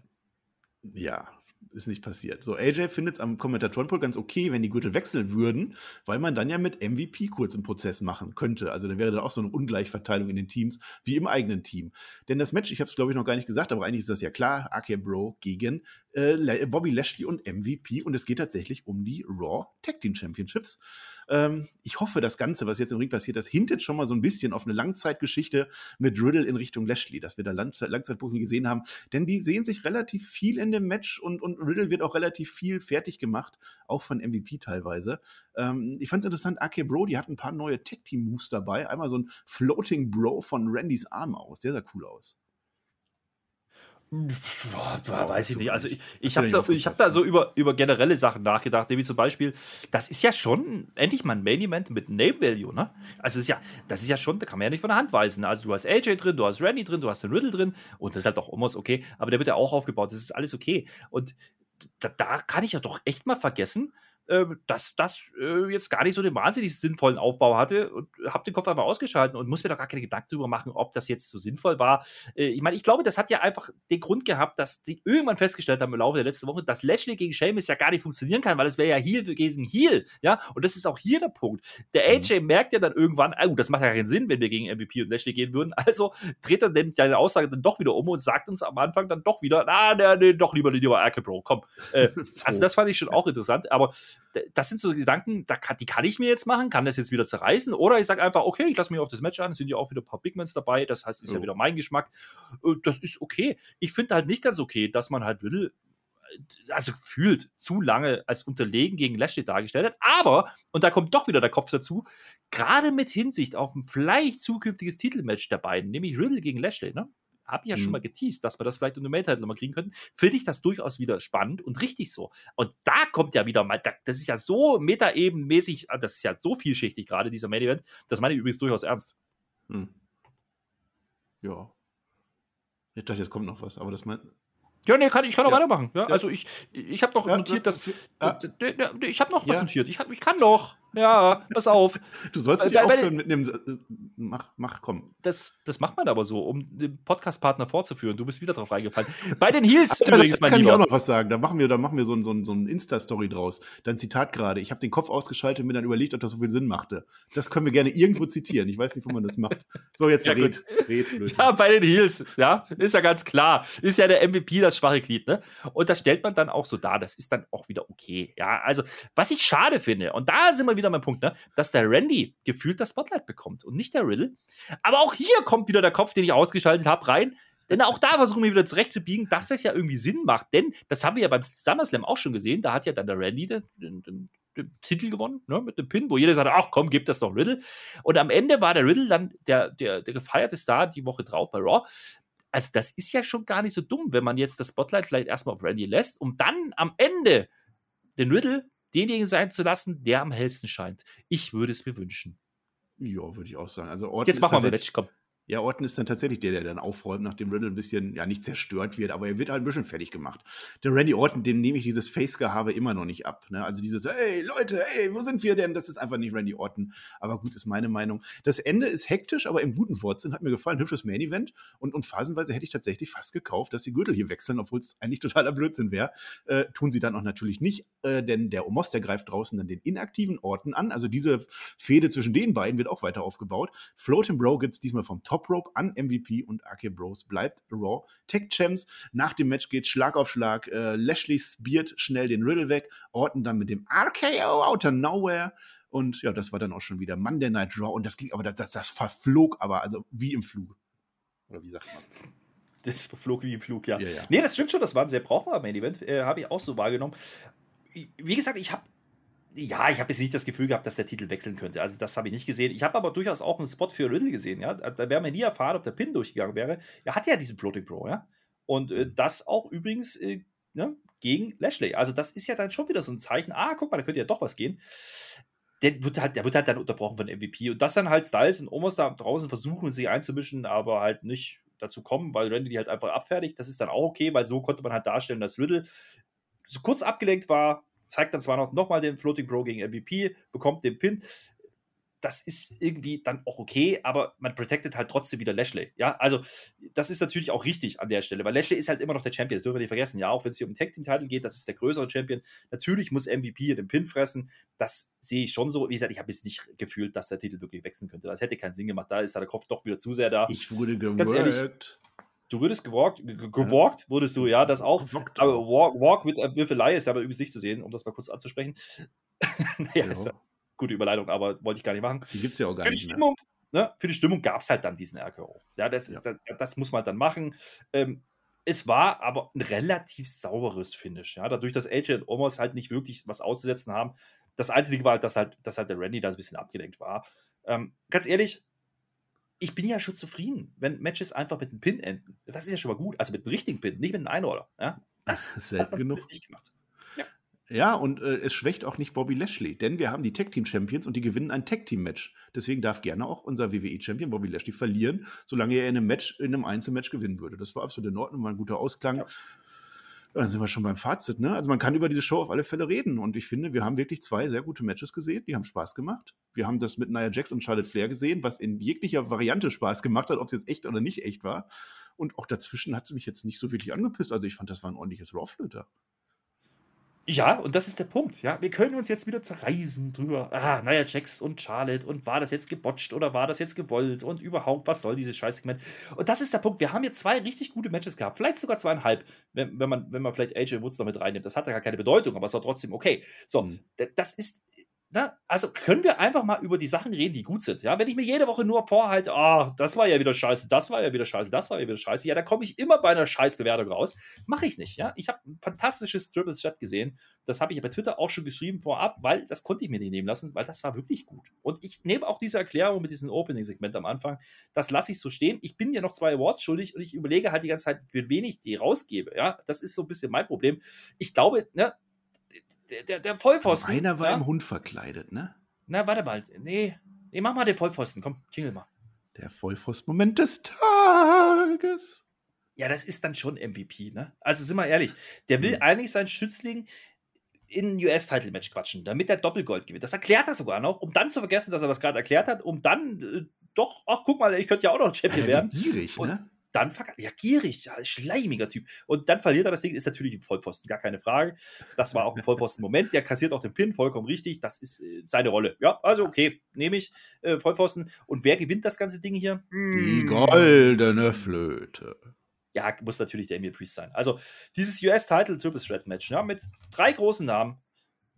Ja, ist nicht passiert. So, AJ findet es am Kommentatorenpult ganz okay, wenn die Gürtel wechseln würden, weil man dann ja mit MVP kurz einen Prozess machen könnte. Also dann wäre dann auch so eine Ungleichverteilung in den Teams wie im eigenen Team. Denn das Match, ich habe es glaube ich noch gar nicht gesagt, aber eigentlich ist das ja klar, AK Bro gegen äh, Bobby Lashley und MVP und es geht tatsächlich um die Raw Tag Team Championships. Ähm, ich hoffe, das Ganze, was jetzt im Ring passiert, das hintet schon mal so ein bisschen auf eine Langzeitgeschichte mit Riddle in Richtung Lashley, dass wir da Langzeit Langzeitbooking gesehen haben. Denn die sehen sich relativ viel in dem Match und, und Riddle wird auch relativ viel fertig gemacht, auch von MVP teilweise. Ähm, ich fand es interessant, AK Bro, die hat ein paar neue Tag-Team-Moves dabei. Einmal so ein Floating Bro von Randys Arm aus. Der sah cool aus. Boah, weiß ich nicht. Also ich, ich habe da, hab da so über, über generelle Sachen nachgedacht, wie zum Beispiel, das ist ja schon endlich mal ein Main Event mit Name Value, ne? Also ist ja, das ist ja schon, da kann man ja nicht von der Hand weisen. Also du hast AJ drin, du hast Randy drin, du hast den Riddle drin und das ist halt auch Omos okay, aber der wird ja auch aufgebaut, das ist alles okay. Und da, da kann ich ja doch echt mal vergessen, ähm, dass das äh, jetzt gar nicht so den wahnsinnig sinnvollen Aufbau hatte und habe den Kopf einfach ausgeschaltet und muss mir doch gar keine Gedanken darüber machen, ob das jetzt so sinnvoll war. Äh, ich meine, ich glaube, das hat ja einfach den Grund gehabt, dass die irgendwann festgestellt haben im Laufe der letzten Woche, dass Lashley gegen Sheamus ja gar nicht funktionieren kann, weil es wäre ja Heal gegen Heal, ja, und das ist auch hier der Punkt. Der AJ mhm. merkt ja dann irgendwann, oh, das macht ja keinen Sinn, wenn wir gegen MVP und Lashley gehen würden, [LAUGHS] also dreht er nämlich seine Aussage dann doch wieder um und sagt uns am Anfang dann doch wieder, na, nee, nee, doch lieber, lieber Erke, Bro, komm. Äh, [LAUGHS] also das fand ich schon auch interessant, aber das sind so Gedanken, die kann ich mir jetzt machen, kann das jetzt wieder zerreißen oder ich sage einfach, okay, ich lasse mich auf das Match an, es sind ja auch wieder ein paar Bigmans dabei, das heißt, es ist oh. ja wieder mein Geschmack. Äh, das ist okay. Ich finde halt nicht ganz okay, dass man halt will, äh, also fühlt zu lange als unterlegen gegen Lashley dargestellt hat. Aber, und da kommt doch wieder der Kopf dazu, gerade mit Hinsicht auf ein vielleicht zukünftiges Titelmatch der beiden, nämlich Riddle gegen Lashley, ne? Habe ich ja mhm. schon mal geteased, dass wir das vielleicht unter Main-Title mal kriegen könnten, finde ich das durchaus wieder spannend und richtig so. Und da kommt ja wieder mal, das ist ja so meta-ebenmäßig, ah, das ist ja so vielschichtig gerade, dieser Main-Event, das meine ich übrigens durchaus ernst. Hm. Ja. Ich dachte, jetzt kommt noch was, aber das meint. Ja, nee, kann, ich kann auch ja. weitermachen. Ja, ja. Also ich, ich habe noch notiert, dass. Ich habe noch was notiert. Ich, hab, ich kann noch. Ja, pass auf. Du sollst dich aufhören mit einem. Äh, mach, mach, komm. Das, das macht man aber so, um den Podcast-Partner fortzuführen. Du bist wieder drauf reingefallen. Bei den Heels [LAUGHS] übrigens, mein kann Lieber. kann ich auch noch was sagen. Da machen wir, da machen wir so, so, so ein Insta-Story draus. Dein Zitat gerade. Ich habe den Kopf ausgeschaltet und mir dann überlegt, ob das so viel Sinn machte. Das können wir gerne irgendwo zitieren. Ich weiß nicht, wo man das macht. So, jetzt [LAUGHS] ja, red, red, red. Ja, bei den Heels. Ja, ist ja ganz klar. Ist ja der MVP das schwache Glied. Ne? Und das stellt man dann auch so dar. Das ist dann auch wieder okay. Ja, also, was ich schade finde, und da sind wir wieder mein Punkt, ne? dass der Randy gefühlt das Spotlight bekommt und nicht der Riddle. Aber auch hier kommt wieder der Kopf, den ich ausgeschaltet habe, rein. Denn auch da versuchen wir wieder zurechtzubiegen, dass das ja irgendwie Sinn macht. Denn das haben wir ja beim SummerSlam auch schon gesehen. Da hat ja dann der Randy den, den, den, den Titel gewonnen, ne, mit dem Pin, wo jeder sagte, ach komm, gib das doch Riddle. Und am Ende war der Riddle dann der, der, der gefeierte Star die Woche drauf bei Raw. Also das ist ja schon gar nicht so dumm, wenn man jetzt das Spotlight vielleicht erstmal auf Randy lässt, um dann am Ende den Riddle denjenigen sein zu lassen, der am hellsten scheint. Ich würde es mir wünschen. Ja, würde ich auch sagen. Also Orton Jetzt machen wir mal Match, komm. Ja, Orton ist dann tatsächlich der, der dann aufräumt, nachdem Riddle ein bisschen, ja, nicht zerstört wird, aber er wird halt ein bisschen fertig gemacht. Der Randy Orton, dem nehme ich dieses Face-Gehabe immer noch nicht ab. Ne? Also dieses, hey Leute, hey, wo sind wir denn? Das ist einfach nicht Randy Orton. Aber gut, ist meine Meinung. Das Ende ist hektisch, aber im guten Wortsinn hat mir gefallen. Hübsches Main-Event. Und, und phasenweise hätte ich tatsächlich fast gekauft, dass die Gürtel hier wechseln, obwohl es eigentlich totaler Blödsinn wäre. Äh, tun sie dann auch natürlich nicht, äh, denn der Omos, der greift draußen dann den inaktiven Orton an. Also diese Fehde zwischen den beiden wird auch weiter aufgebaut. Floating Bro gibt es diesmal vom Top Rope an MVP und AK Bros bleibt Raw Tech Champs. Nach dem Match geht Schlag auf Schlag. Äh, Lashley speart schnell den Riddle weg. Orton dann mit dem RKO out of nowhere. Und ja, das war dann auch schon wieder Monday Night Raw. Und das ging aber, das, das, das verflog aber, also wie im Flug. Oder wie sagt man? Das flog wie im Flug, ja. Ja, ja. Nee, das stimmt schon, das war ein sehr brauchbarer Main-Event. Äh, habe ich auch so wahrgenommen. Wie gesagt, ich habe ja, ich habe jetzt nicht das Gefühl gehabt, dass der Titel wechseln könnte. Also das habe ich nicht gesehen. Ich habe aber durchaus auch einen Spot für Riddle gesehen. Ja, da wäre mir nie erfahren, ob der Pin durchgegangen wäre. Er hat ja diesen Floating Pro, ja. Und äh, das auch übrigens äh, ne, gegen Lashley. Also das ist ja dann schon wieder so ein Zeichen. Ah, guck mal, da könnte ja doch was gehen. Der wird halt, der wird halt dann unterbrochen von MVP. Und das dann halt Styles und Omos da draußen versuchen, sich einzumischen, aber halt nicht dazu kommen, weil Randy die halt einfach abfertigt. Das ist dann auch okay, weil so konnte man halt darstellen, dass Riddle so kurz abgelenkt war, zeigt dann zwar noch, noch mal den Floating Pro gegen MVP, bekommt den Pin. Das ist irgendwie dann auch okay, aber man protected halt trotzdem wieder Lashley. Ja, also das ist natürlich auch richtig an der Stelle, weil Lashley ist halt immer noch der Champion, das dürfen wir nicht vergessen. Ja, auch wenn es hier um den Tag Team Titel geht, das ist der größere Champion. Natürlich muss MVP den Pin fressen. Das sehe ich schon so. Wie gesagt, ich habe jetzt nicht gefühlt, dass der Titel wirklich wechseln könnte. Das hätte keinen Sinn gemacht. Da ist der Kopf doch wieder zu sehr da. Ich wurde Ganz ehrlich, gewirkt. Du würdest gewalkt, ge- gewalkt wurdest du, ja, das auch. Gewockt Aber. Walk, walk with Würfelei ist aber übrigens nicht zu sehen, um das mal kurz anzusprechen. [LAUGHS] naja, Ja. ist ja gute Überleitung, aber wollte ich gar nicht machen. Die gibt es ja auch gar Für die nicht. Stimmung, ne, für die Stimmung gab es halt dann diesen RKO. Ja, das, ist, Ja. Das, das muss man dann machen. Ähm, es war aber ein relativ sauberes Finish. Ja, dadurch, dass AJ und Omos halt nicht wirklich was auszusetzen haben. Das Einzige war halt, dass halt, dass halt der Randy da ein bisschen abgelenkt war. Ähm, ganz ehrlich, ich bin ja schon zufrieden, wenn Matches einfach mit einem Pin enden. Das ist ja schon mal gut. Also mit einem richtigen Pin, nicht mit einem Einroller. Ja, das [LAUGHS] Selten hat man genug. nicht gemacht. Ja, und äh, es schwächt auch nicht Bobby Lashley, denn wir haben die Tag Team Champions und die gewinnen ein Tag Team Match. Deswegen darf gerne auch unser WWE Champion Bobby Lashley verlieren, solange er in einem Match, in einem Einzelmatch gewinnen würde. Das war absolut in Ordnung, war ein guter Ausklang. Ja. Dann sind wir schon beim Fazit, ne? Also man kann über diese Show auf alle Fälle reden und ich finde, wir haben wirklich zwei sehr gute Matches gesehen, die haben Spaß gemacht. Wir haben das mit Nia Jax und Charlotte Flair gesehen, was in jeglicher Variante Spaß gemacht hat, ob es jetzt echt oder nicht echt war. Und auch dazwischen hat sie mich jetzt nicht so wirklich angepisst. Also ich fand, das war ein ordentliches Raw-Flöter. Ja, und das ist der Punkt. Ja, wir können uns jetzt wieder zerreißen drüber. Ah, naja, Jax und Charlotte und war das jetzt gebotcht oder war das jetzt gewollt und überhaupt, was soll dieses Scheißsegment? Und das ist der Punkt. Wir haben hier zwei richtig gute Matches gehabt. Vielleicht sogar zweieinhalb, wenn, wenn, man, wenn man vielleicht AJ Woods noch mit reinnimmt. Das hat ja gar keine Bedeutung, aber es war trotzdem okay. So, Mhm. das ist. Na, also können wir einfach mal über die Sachen reden, die gut sind. Ja, wenn ich mir jede Woche nur vorhalte, ach, das war ja wieder scheiße, das war ja wieder scheiße, das war ja wieder scheiße, ja, da komme ich immer bei einer Scheißbewertung raus. Mache ich nicht, ja. Ich habe ein fantastisches Triple Chat gesehen. Das habe ich bei Twitter auch schon geschrieben vorab, weil das konnte ich mir nicht nehmen lassen, weil das war wirklich gut. Und ich nehme auch diese Erklärung mit diesem Opening-Segment am Anfang, das lasse ich so stehen. Ich bin ja noch zwei Awards schuldig und ich überlege halt die ganze Zeit, für wen ich die rausgebe. Ja, das ist so ein bisschen mein Problem. Ich glaube, ne, der, der, der Also Vollpfosten. einer war ja? im Hund verkleidet, ne? Na, warte mal. Nee, nee, mach mal den Vollpfosten. Komm, klingel mal. Der Vollpfosten-Moment des Tages. Ja, das ist dann schon MVP, ne? Also sind wir ehrlich, der will Mhm. eigentlich seinen Schützling in ein US-Title-Match quatschen, damit er Doppelgold gewinnt. Das erklärt er sogar noch, um dann zu vergessen, dass er das gerade erklärt hat, um dann äh, doch, ach guck mal, ich könnte ja auch noch Champion Alter, werden. gierig, ne? Dann verka- ja, gierig, ja, schleimiger Typ. Und dann verliert er das Ding, ist natürlich ein Vollpfosten, gar keine Frage. Das war auch ein Vollpfosten-Moment. Der kassiert auch den Pin, vollkommen richtig. Das ist äh, seine Rolle. Ja, also okay, nehme ich äh, Vollpfosten. Und wer gewinnt das ganze Ding hier? Die Hm. goldene Flöte. ja, muss natürlich der Emil Priest sein. Also dieses US-Title Triple Threat Match ja, mit drei großen Namen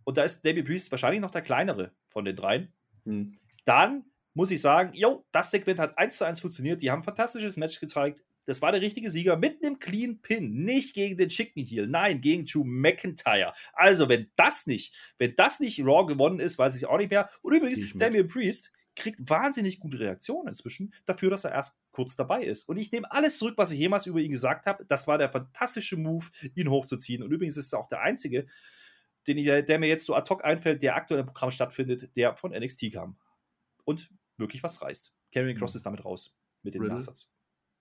und da ist Damien Priest wahrscheinlich noch der kleinere von den dreien. Hm. Dann muss ich sagen, jo, das Segment hat eins zu eins funktioniert. Die haben ein fantastisches Match gezeigt. Das war der richtige Sieger mit einem Clean Pin, nicht gegen den Chicken Heel, nein, gegen Drew McIntyre. Also, wenn das nicht, wenn das nicht Raw gewonnen ist, weiß ich auch nicht mehr. Und übrigens, Ich mit. Damien Priest kriegt wahnsinnig gute Reaktionen inzwischen dafür, dass er erst kurz dabei ist. Und ich nehme alles zurück, was ich jemals über ihn gesagt habe. Das war der fantastische Move, ihn hochzuziehen. Und übrigens ist er auch der einzige, den ich, der mir jetzt so ad hoc einfällt, der aktuell im Programm stattfindet, der von NXT kam. Und wirklich was reißt. Karrion Cross Mhm. ist damit raus mit dem Riddle? Nachsatz.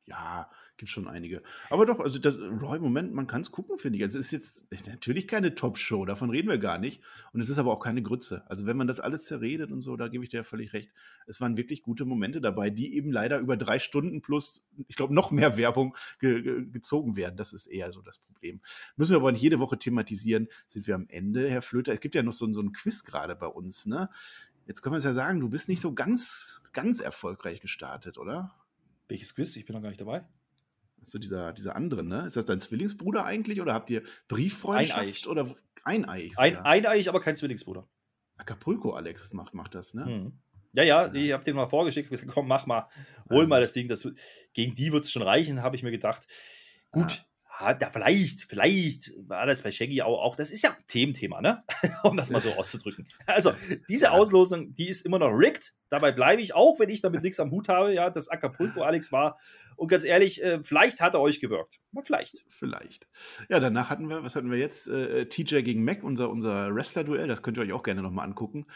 Ja, gibt schon einige. Aber doch, also das im Moment, man kann es gucken, finde ich. Also es ist jetzt natürlich keine Top-Show, davon reden wir gar nicht. Und es ist aber auch keine Grütze. Also wenn man das alles zerredet und so, da gebe ich dir ja völlig recht. Es waren wirklich gute Momente dabei, die eben leider über drei Stunden plus, ich glaube, noch mehr Werbung ge ge gezogen werden. Das ist eher so das Problem. Müssen wir aber nicht jede Woche thematisieren. Sind wir am Ende, Herr Flöter? Es gibt ja noch so, so ein Quiz gerade bei uns, ne? Jetzt können wir es ja sagen, du bist nicht so ganz, ganz erfolgreich gestartet, oder? Welches Quiz? Ich bin noch gar nicht dabei. Also dieser, dieser andere, ne? Ist das dein Zwillingsbruder eigentlich oder habt ihr Brieffreundschaft Eineich. oder eineich? Ein, eineich, aber kein Zwillingsbruder. Acapulco Alex macht, macht das, ne? Hm. Ja, ja, ich habe den mal vorgeschickt, gesagt, komm, mach mal, hol mal das Ding. Das, gegen die wird es schon reichen, habe ich mir gedacht. Gut, ja, ja, vielleicht, vielleicht war das bei Shaggy auch, auch das ist ja ein Thementhema, ne? [LAUGHS] um das mal so auszudrücken. Also, diese Auslosung, die ist immer noch rigged. Dabei bleibe ich, auch wenn ich damit nichts am Hut habe, ja, das Acapulco Alex war. Und ganz ehrlich, äh, vielleicht hat er euch gewirkt. Vielleicht. Vielleicht. Ja, danach hatten wir, was hatten wir jetzt? Äh, TJ gegen Mac, unser, unser Wrestler-Duell. Das könnt ihr euch auch gerne nochmal angucken.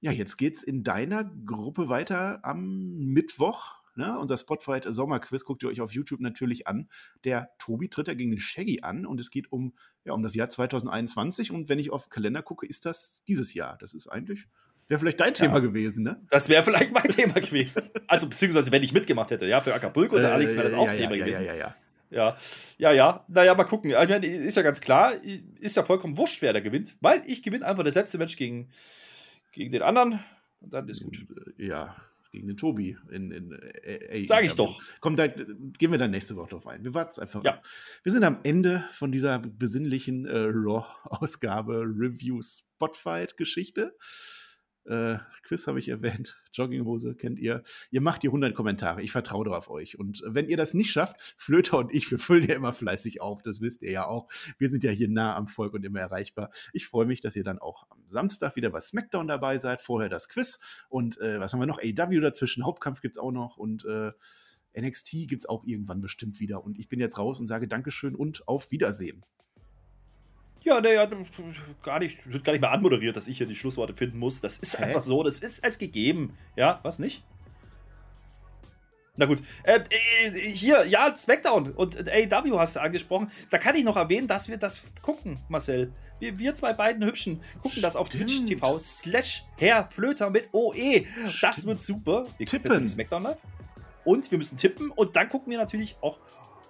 Ja, jetzt geht's in deiner Gruppe weiter am Mittwoch. Ne? Unser Spotfight Sommerquiz guckt ihr euch auf YouTube natürlich an. Der Tobi tritt ja gegen den Shaggy an und es geht um, ja, um das Jahr 2021. Und wenn ich auf den Kalender gucke, ist das dieses Jahr. Das ist eigentlich, wäre vielleicht dein Thema ja, gewesen, ne? Das wäre vielleicht mein [LAUGHS] Thema gewesen. Also, beziehungsweise, wenn ich mitgemacht hätte, ja, für Acapulco oder äh, Alex wäre das auch ja, Thema ja, gewesen. Ja, ja, ja. Ja, ja, ja. Naja, mal gucken. Ist ja ganz klar, ist ja vollkommen wurscht, wer da gewinnt, weil ich gewinne einfach das letzte Match gegen, gegen den anderen und dann ist gut. Ja, gegen den Tobi in, in äh, Sag ich doch. Komm, da gehen wir dann nächste Woche drauf ein. Wir warten es einfach ja. ab. Wir sind am Ende von dieser besinnlichen äh, Raw-Ausgabe Review Spotfight-Geschichte. Äh, Quiz habe ich erwähnt, [LAUGHS] Jogginghose kennt ihr. Ihr macht die 100 Kommentare, ich vertraue darauf euch. Und wenn ihr das nicht schafft, Flöter und ich, wir füllen ja immer fleißig auf, das wisst ihr ja auch. Wir sind ja hier nah am Volk und immer erreichbar. Ich freue mich, dass ihr dann auch am Samstag wieder bei SmackDown dabei seid, vorher das Quiz und äh, was haben wir noch? AW dazwischen, Hauptkampf gibt es auch noch und äh, NXT gibt es auch irgendwann bestimmt wieder. Und ich bin jetzt raus und sage Dankeschön und auf Wiedersehen. Ja, naja, gar nicht, wird gar nicht mehr anmoderiert, dass ich hier die Schlussworte finden muss. Das ist Hä? einfach so, das ist als gegeben. Ja, was nicht? Na gut. Äh, äh, hier, ja, Smackdown und AW hast du angesprochen. Da kann ich noch erwähnen, dass wir das gucken, Marcel. Wir, wir zwei beiden Hübschen gucken das auf Twitch TV slash Herr Flöter mit OE. Das wird super. Wir tippen. Smackdown live. Und wir müssen tippen und dann gucken wir natürlich auch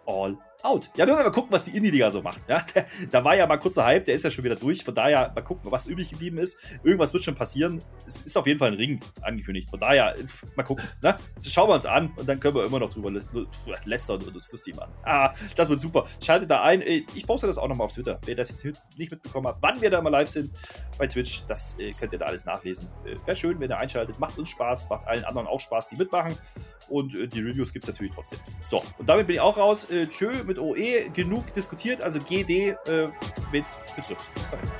All out. Ja, wir werden mal gucken, was die Indie-Liga so macht. Ja, da war ja mal kurzer Hype, der ist ja schon wieder durch. Von daher mal gucken, was übrig geblieben ist. Irgendwas wird schon passieren. Es ist auf jeden Fall ein Ring angekündigt. Von daher, mal gucken. Ne? Schauen wir uns an und dann können wir immer noch drüber lästern und uns das Team an. Ah, das wird super. Schaltet da ein. Ich poste das auch nochmal auf Twitter. Wer das jetzt nicht mitbekommen hat, wann wir da mal live sind bei Twitch, das äh, könnt ihr da alles nachlesen. Äh, Wäre schön, wenn ihr einschaltet. Macht uns Spaß, macht allen anderen auch Spaß, die mitmachen. Und äh, die Reviews gibt es natürlich trotzdem. So, und damit bin ich auch raus. Äh, tschö mit OE genug diskutiert, also GD, äh, wenn es betrifft. Bis dahin.